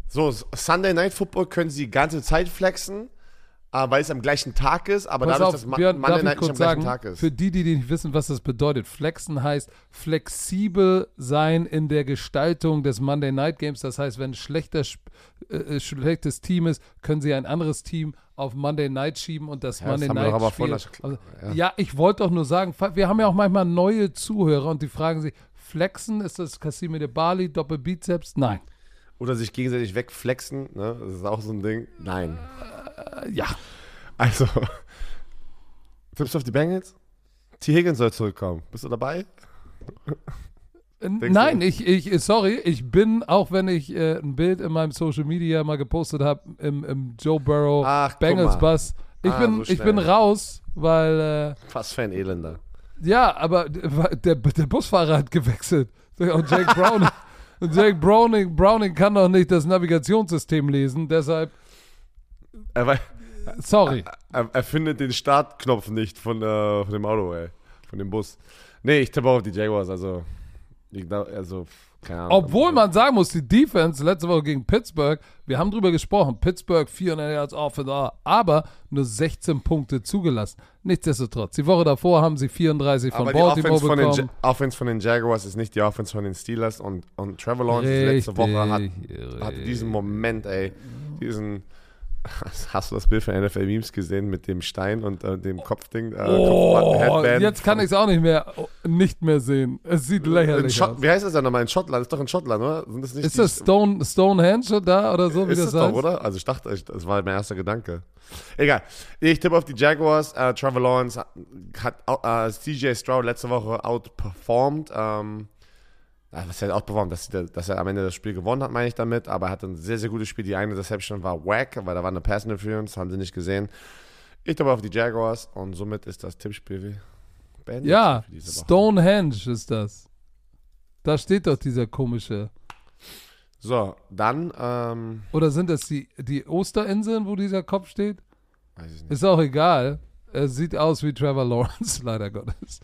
B: so, Sunday Night Football können sie die ganze Zeit flexen, weil es am gleichen Tag ist, aber
A: Pass
B: dadurch,
A: auf,
B: dass Ma
A: Björn,
B: Monday Night nicht am
A: kurz
B: gleichen
A: sagen,
B: Tag ist.
A: für die, die nicht wissen, was das bedeutet, flexen heißt flexibel sein in der Gestaltung des Monday Night Games. Das heißt, wenn ein schlechter, Sp- äh, schlechtes Team ist, können sie ein anderes Team auf Monday Night schieben und das
B: Ja, das
A: Monday
B: wir
A: Night Spiel.
B: schon-
A: Also,
B: ja.
A: ja. ich wollte doch nur sagen, wir haben ja auch manchmal neue Zuhörer und die fragen sich, flexen, ist das Cassime de Bali, Doppelbizeps? Nein.
B: Oder sich gegenseitig wegflexen, ne? das ist auch so ein Ding. Nein.
A: Äh, ja.
B: Also, (laughs) du auf die Bengals? T. Higgins soll zurückkommen. Bist du dabei?
A: Äh,
B: Denkst
A: Nein, ich, ich, sorry, ich bin, auch wenn ich äh, ein Bild in meinem Social Media mal gepostet habe, im, im Joe Burrow
B: Ach,
A: Bengals. Bus, ich,
B: Ah,
A: bin,
B: so
A: ich bin raus, weil,
B: Fast für ein Elender.
A: äh, ja, aber der, der Busfahrer hat gewechselt. Und Jake Browning, (laughs) und Jake Browning, Browning kann doch nicht das Navigationssystem lesen, deshalb,
B: Er,
A: sorry.
B: er, er findet den Startknopf nicht von, äh, von dem Auto, ey. Von dem Bus. Nee, ich tippe auch auf die Jaguars, also. Ich also, Ahnung.
A: Obwohl man sagen muss, die Defense letzte Woche gegen Pittsburgh, wir haben drüber gesprochen, Pittsburgh 400 Yards off and on, aber nur 16 Punkte zugelassen. Nichtsdestotrotz, die Woche davor haben sie 34 von
B: Aber die
A: Baltimore
B: Offense von, den,
A: bekommen.
B: Ja- Offense von den Jaguars ist nicht die Offense von den Steelers und, und Trevor Lawrence letzte Woche hat, hatte diesen Moment, ey, diesen, hast du das Bild von NFL Memes gesehen mit dem Stein und äh, dem Kopfding, äh,
A: Oh,
B: Kopfband-
A: jetzt kann ich es auch nicht mehr, nicht mehr sehen. Es sieht lächerlich aus.
B: Wie heißt das denn nochmal? In Schottland, ist doch in Schottland, oder? Das nicht
A: Ist das Stone, Stonehenge da oder so, wie
B: ist
A: das
B: das doch,
A: heißt?
B: oder? Also ich dachte, ich- das war mein erster Gedanke. Egal. Ich tippe auf die Jaguars. Äh, Trevor Lawrence hat, hat äh, CJ Stroud letzte Woche outperformed. Ähm, was heißt outperformed? Dass, der- dass er am Ende das Spiel gewonnen hat, meine ich damit. Aber er hatte ein sehr, sehr gutes Spiel. Die eine Deception war wack, weil da war eine Pass Interference, haben sie nicht gesehen. Ich tippe auf die Jaguars und somit ist das Tippspiel beendet
A: Ja,
B: für diese Woche.
A: Stonehenge ist das. Da steht doch dieser komische.
B: So, dann, ähm,
A: Oder sind das die, die Osterinseln, wo dieser Kopf steht?
B: weiß ich nicht.
A: Ist auch egal. Er sieht aus wie Trevor Lawrence, (laughs) leider Gottes.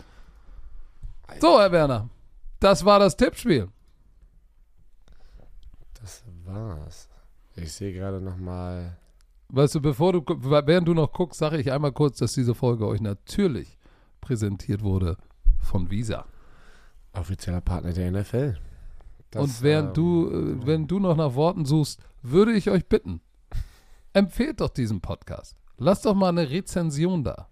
A: So, Herr Werner. Das war das Tippspiel.
B: Das war's. Ich sehe gerade nochmal.
A: Weißt du, bevor du, während du noch guckst, sage ich einmal kurz, dass diese Folge euch natürlich präsentiert wurde von Visa.
B: Offizieller Partner der NFL. Das,
A: Und während
B: ähm,
A: du, äh, wenn du noch nach Worten suchst, würde ich euch bitten, empfehlt doch diesen Podcast. Lasst doch mal eine Rezension da.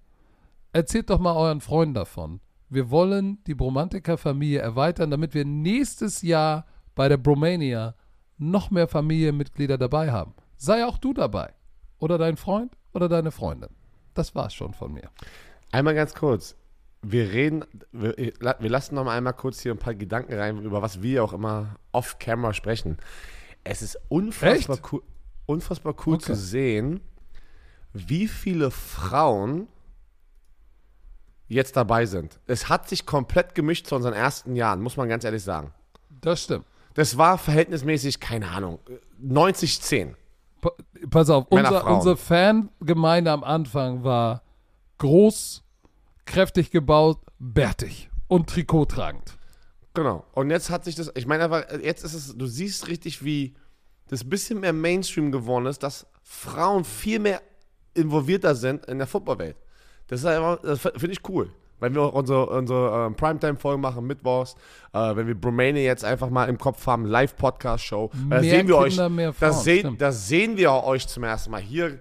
A: Erzählt doch mal euren Freunden davon. Wir wollen die Bromantiker-Familie erweitern, damit wir nächstes Jahr bei der Bromania noch mehr Familienmitglieder dabei haben. Sei auch du dabei. Oder dein Freund oder deine Freundin. Das war's schon von mir.
B: Einmal ganz kurz. Wir reden, wir, wir lassen noch mal einmal kurz hier ein paar Gedanken rein, über was wir auch immer off-camera sprechen. Es ist unfassbar
A: Echt?
B: cool, unfassbar cool
A: Okay.
B: zu sehen, wie viele Frauen jetzt dabei sind. Es hat sich komplett gemischt zu unseren ersten Jahren, muss man ganz ehrlich sagen.
A: Das stimmt.
B: Das war verhältnismäßig, keine Ahnung, 90-10.
A: Pa- Pass auf, unser, unsere Fangemeinde am Anfang war groß, kräftig gebaut, bärtig und trikottragend.
B: Genau. Und jetzt hat sich das, ich meine einfach, jetzt ist es, du siehst richtig, wie das ein bisschen mehr Mainstream geworden ist, dass Frauen viel mehr involvierter sind in der Footballwelt. Das ist einfach, das finde ich cool. Wenn wir auch unsere, unsere ähm, Primetime-Folgen machen, Mittwochs, äh, wenn wir Bromania jetzt einfach mal im Kopf haben, Live-Podcast-Show, da
A: Mehr
B: sehen wir euch,
A: Kinder, mehr
B: da,
A: Frauen,
B: sehen, wir euch zum ersten Mal. Hier,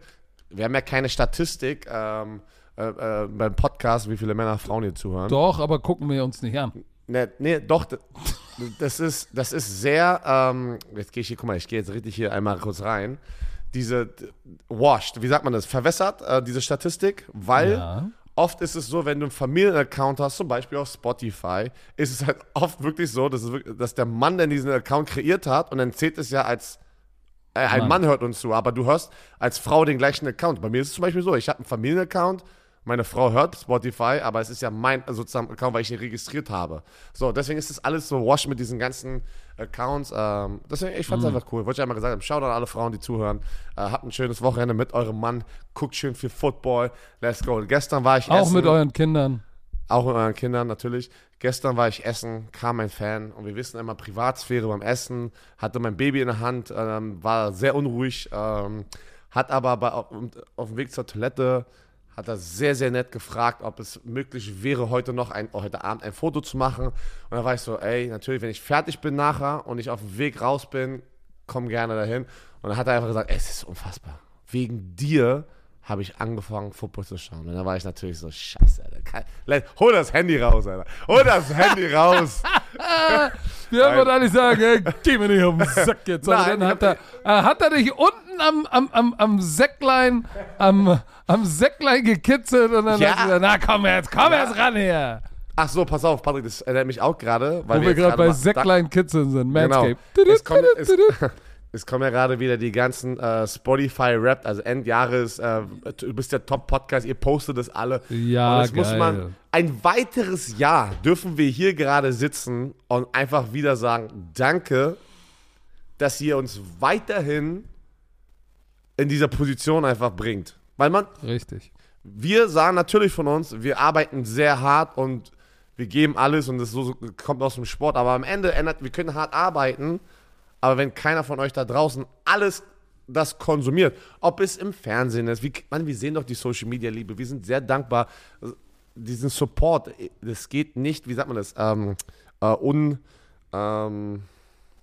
B: wir haben ja keine Statistik ähm, äh, äh, beim Podcast, wie viele Männer, Frauen hier zuhören.
A: Doch, aber gucken wir uns nicht an.
B: Ne, nee, doch, das ist, das ist sehr, ähm, jetzt gehe ich hier, guck mal, ich gehe jetzt richtig hier einmal kurz rein. Diese washed, wie sagt man das, verwässert, äh, diese Statistik, weil
A: Ja.
B: oft ist es so, wenn du einen Familienaccount hast, zum Beispiel auf Spotify, ist es halt (laughs) oft wirklich so, dass, wirklich, dass der Mann, der diesen Account kreiert hat, und dann zählt es ja als, äh, ein
A: Mann.
B: Mann hört uns zu, aber du hörst als Frau den gleichen Account. Bei mir ist es zum Beispiel so, ich habe einen Familienaccount, meine Frau hört Spotify, aber es ist ja mein sozusagen Account, weil ich ihn registriert habe. So, deswegen ist das alles so wash mit diesen ganzen Accounts. Ähm, deswegen, ich fand es einfach cool. Wollte ich einmal gesagt haben, schaut an alle Frauen, die zuhören. Äh, habt ein schönes Wochenende mit eurem Mann. Guckt schön viel Football. Let's go. Gestern war ich
A: Auch
B: essen.
A: mit euren Kindern.
B: Auch mit euren Kindern natürlich. Gestern war ich essen, kam ein Fan und wir wissen immer Privatsphäre beim Essen, hatte mein Baby in der Hand, ähm, war sehr unruhig, ähm, hat aber bei, auf, auf dem Weg zur Toilette, hat er sehr, sehr nett gefragt, ob es möglich wäre, heute noch ein, heute Abend ein Foto zu machen. Und da war ich so, ey, natürlich, wenn ich fertig bin nachher und ich auf dem Weg raus bin, komm gerne dahin. Und dann hat er einfach gesagt, es ist unfassbar. Wegen dir habe ich angefangen, Football zu schauen. Und dann war ich natürlich so, scheiße, Alter. Hol das Handy raus, Alter. Hol das Handy raus. (laughs)
A: Wir würden eigentlich sagen, ey, geh mir nicht auf den Sack jetzt. Aber
B: Nein,
A: dann hat er, äh, hat er dich unten am, am, am, am Säcklein, am, am Säcklein gekitzelt und dann
B: Ja.
A: hat er gesagt, na komm jetzt, komm jetzt ran hier.
B: Ach so, pass auf, Patrick, das erinnert mich auch gerade. weil
A: Wo wir
B: jetzt
A: gerade bei
B: mal-
A: Säcklein kitzeln sind,
B: Genau. Es kommen, es, (laughs) es kommen ja gerade wieder die ganzen äh, Spotify-Rap, also Endjahres, äh, du bist der Top-Podcast, ihr postet das alle.
A: Ja,
B: und es muss
A: geil.
B: man, ein weiteres Jahr dürfen wir hier gerade sitzen und einfach wieder sagen, danke, dass ihr uns weiterhin in dieser Position einfach bringt. Weil man,
A: Richtig.
B: wir sagen natürlich von uns, wir arbeiten sehr hart und wir geben alles und das so, so kommt aus dem Sport. Aber am Ende ändert, wir können hart arbeiten, aber wenn keiner von euch da draußen alles das konsumiert, ob es im Fernsehen ist, wie, man, wir sehen doch die Social Media Liebe, wir sind sehr dankbar. Diesen Support, das geht nicht, wie sagt man das, ähm, äh, un, ähm,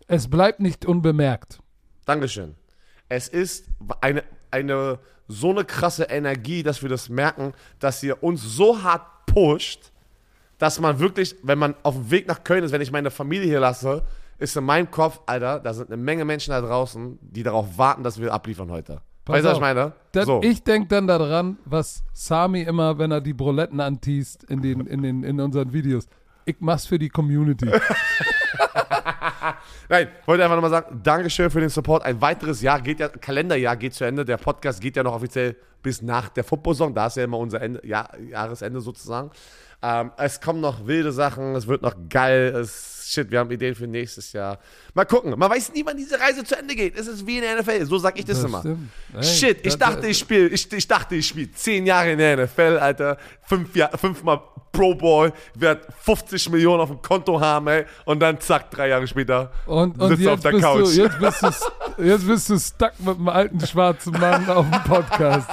A: Es bleibt nicht unbemerkt.
B: Dankeschön. Es ist eine, eine so eine krasse Energie, dass wir das merken, dass ihr uns so hart pusht, dass man wirklich, wenn man auf dem Weg nach Köln ist, wenn ich meine Familie hier lasse, ist in meinem Kopf, Alter, da sind eine Menge Menschen da draußen, die darauf warten, dass wir abliefern heute.
A: Pass
B: weißt du, was ich meine?
A: Das,
B: so.
A: Ich denke dann daran, was Sami immer, wenn er die Broletten antiest in, den, in, den, in unseren Videos. Ich mach's für die Community. (laughs)
B: Nein, wollte einfach nochmal sagen, Dankeschön für den Support. Ein weiteres Jahr geht ja, Kalenderjahr geht zu Ende. Der Podcast geht ja noch offiziell bis nach der Football-Saison. Da ist ja immer unser Ende, ja, Jahresende sozusagen. Ähm, es kommen noch wilde Sachen, es wird noch geil. Es, shit, wir haben Ideen für nächstes Jahr. Mal gucken. Man weiß nie, wann diese Reise zu Ende geht. Es ist wie in der NFL. So sag ich das,
A: Das
B: immer.
A: Ey,
B: Shit, ich dachte, ich spiele, ich, ich dachte, ich spiele zehn Jahre in der NFL, Alter. Fünf Jahr, fünfmal Pro Bowl, werd 50 Millionen auf dem Konto haben, ey. Und dann zack, drei Jahre später
A: Und, und
B: sitzt auf der
A: bist
B: Couch.
A: Du, jetzt, bist du, jetzt bist du stuck mit einem alten schwarzen Mann (laughs) auf dem Podcast.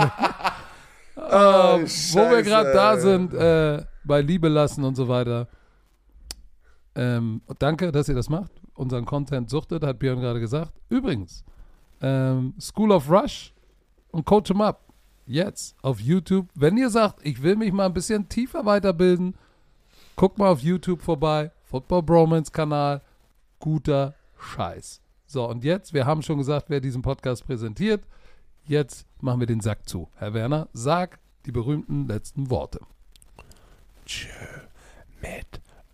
A: Ähm, wo wir gerade da sind, äh, bei Liebe lassen und so weiter. Ähm, danke, dass ihr das macht. Unseren Content suchtet, hat Björn gerade gesagt. Übrigens, ähm, School of Rush und Coach 'em Up. Jetzt auf YouTube. Wenn ihr sagt, ich will mich mal ein bisschen tiefer weiterbilden, guckt mal auf YouTube vorbei. Football Bromance Kanal. Guter Scheiß. So, und jetzt, wir haben schon gesagt, wer diesen Podcast präsentiert. Jetzt machen wir den Sack zu. Herr Werner, sag die berühmten letzten Worte.
B: mit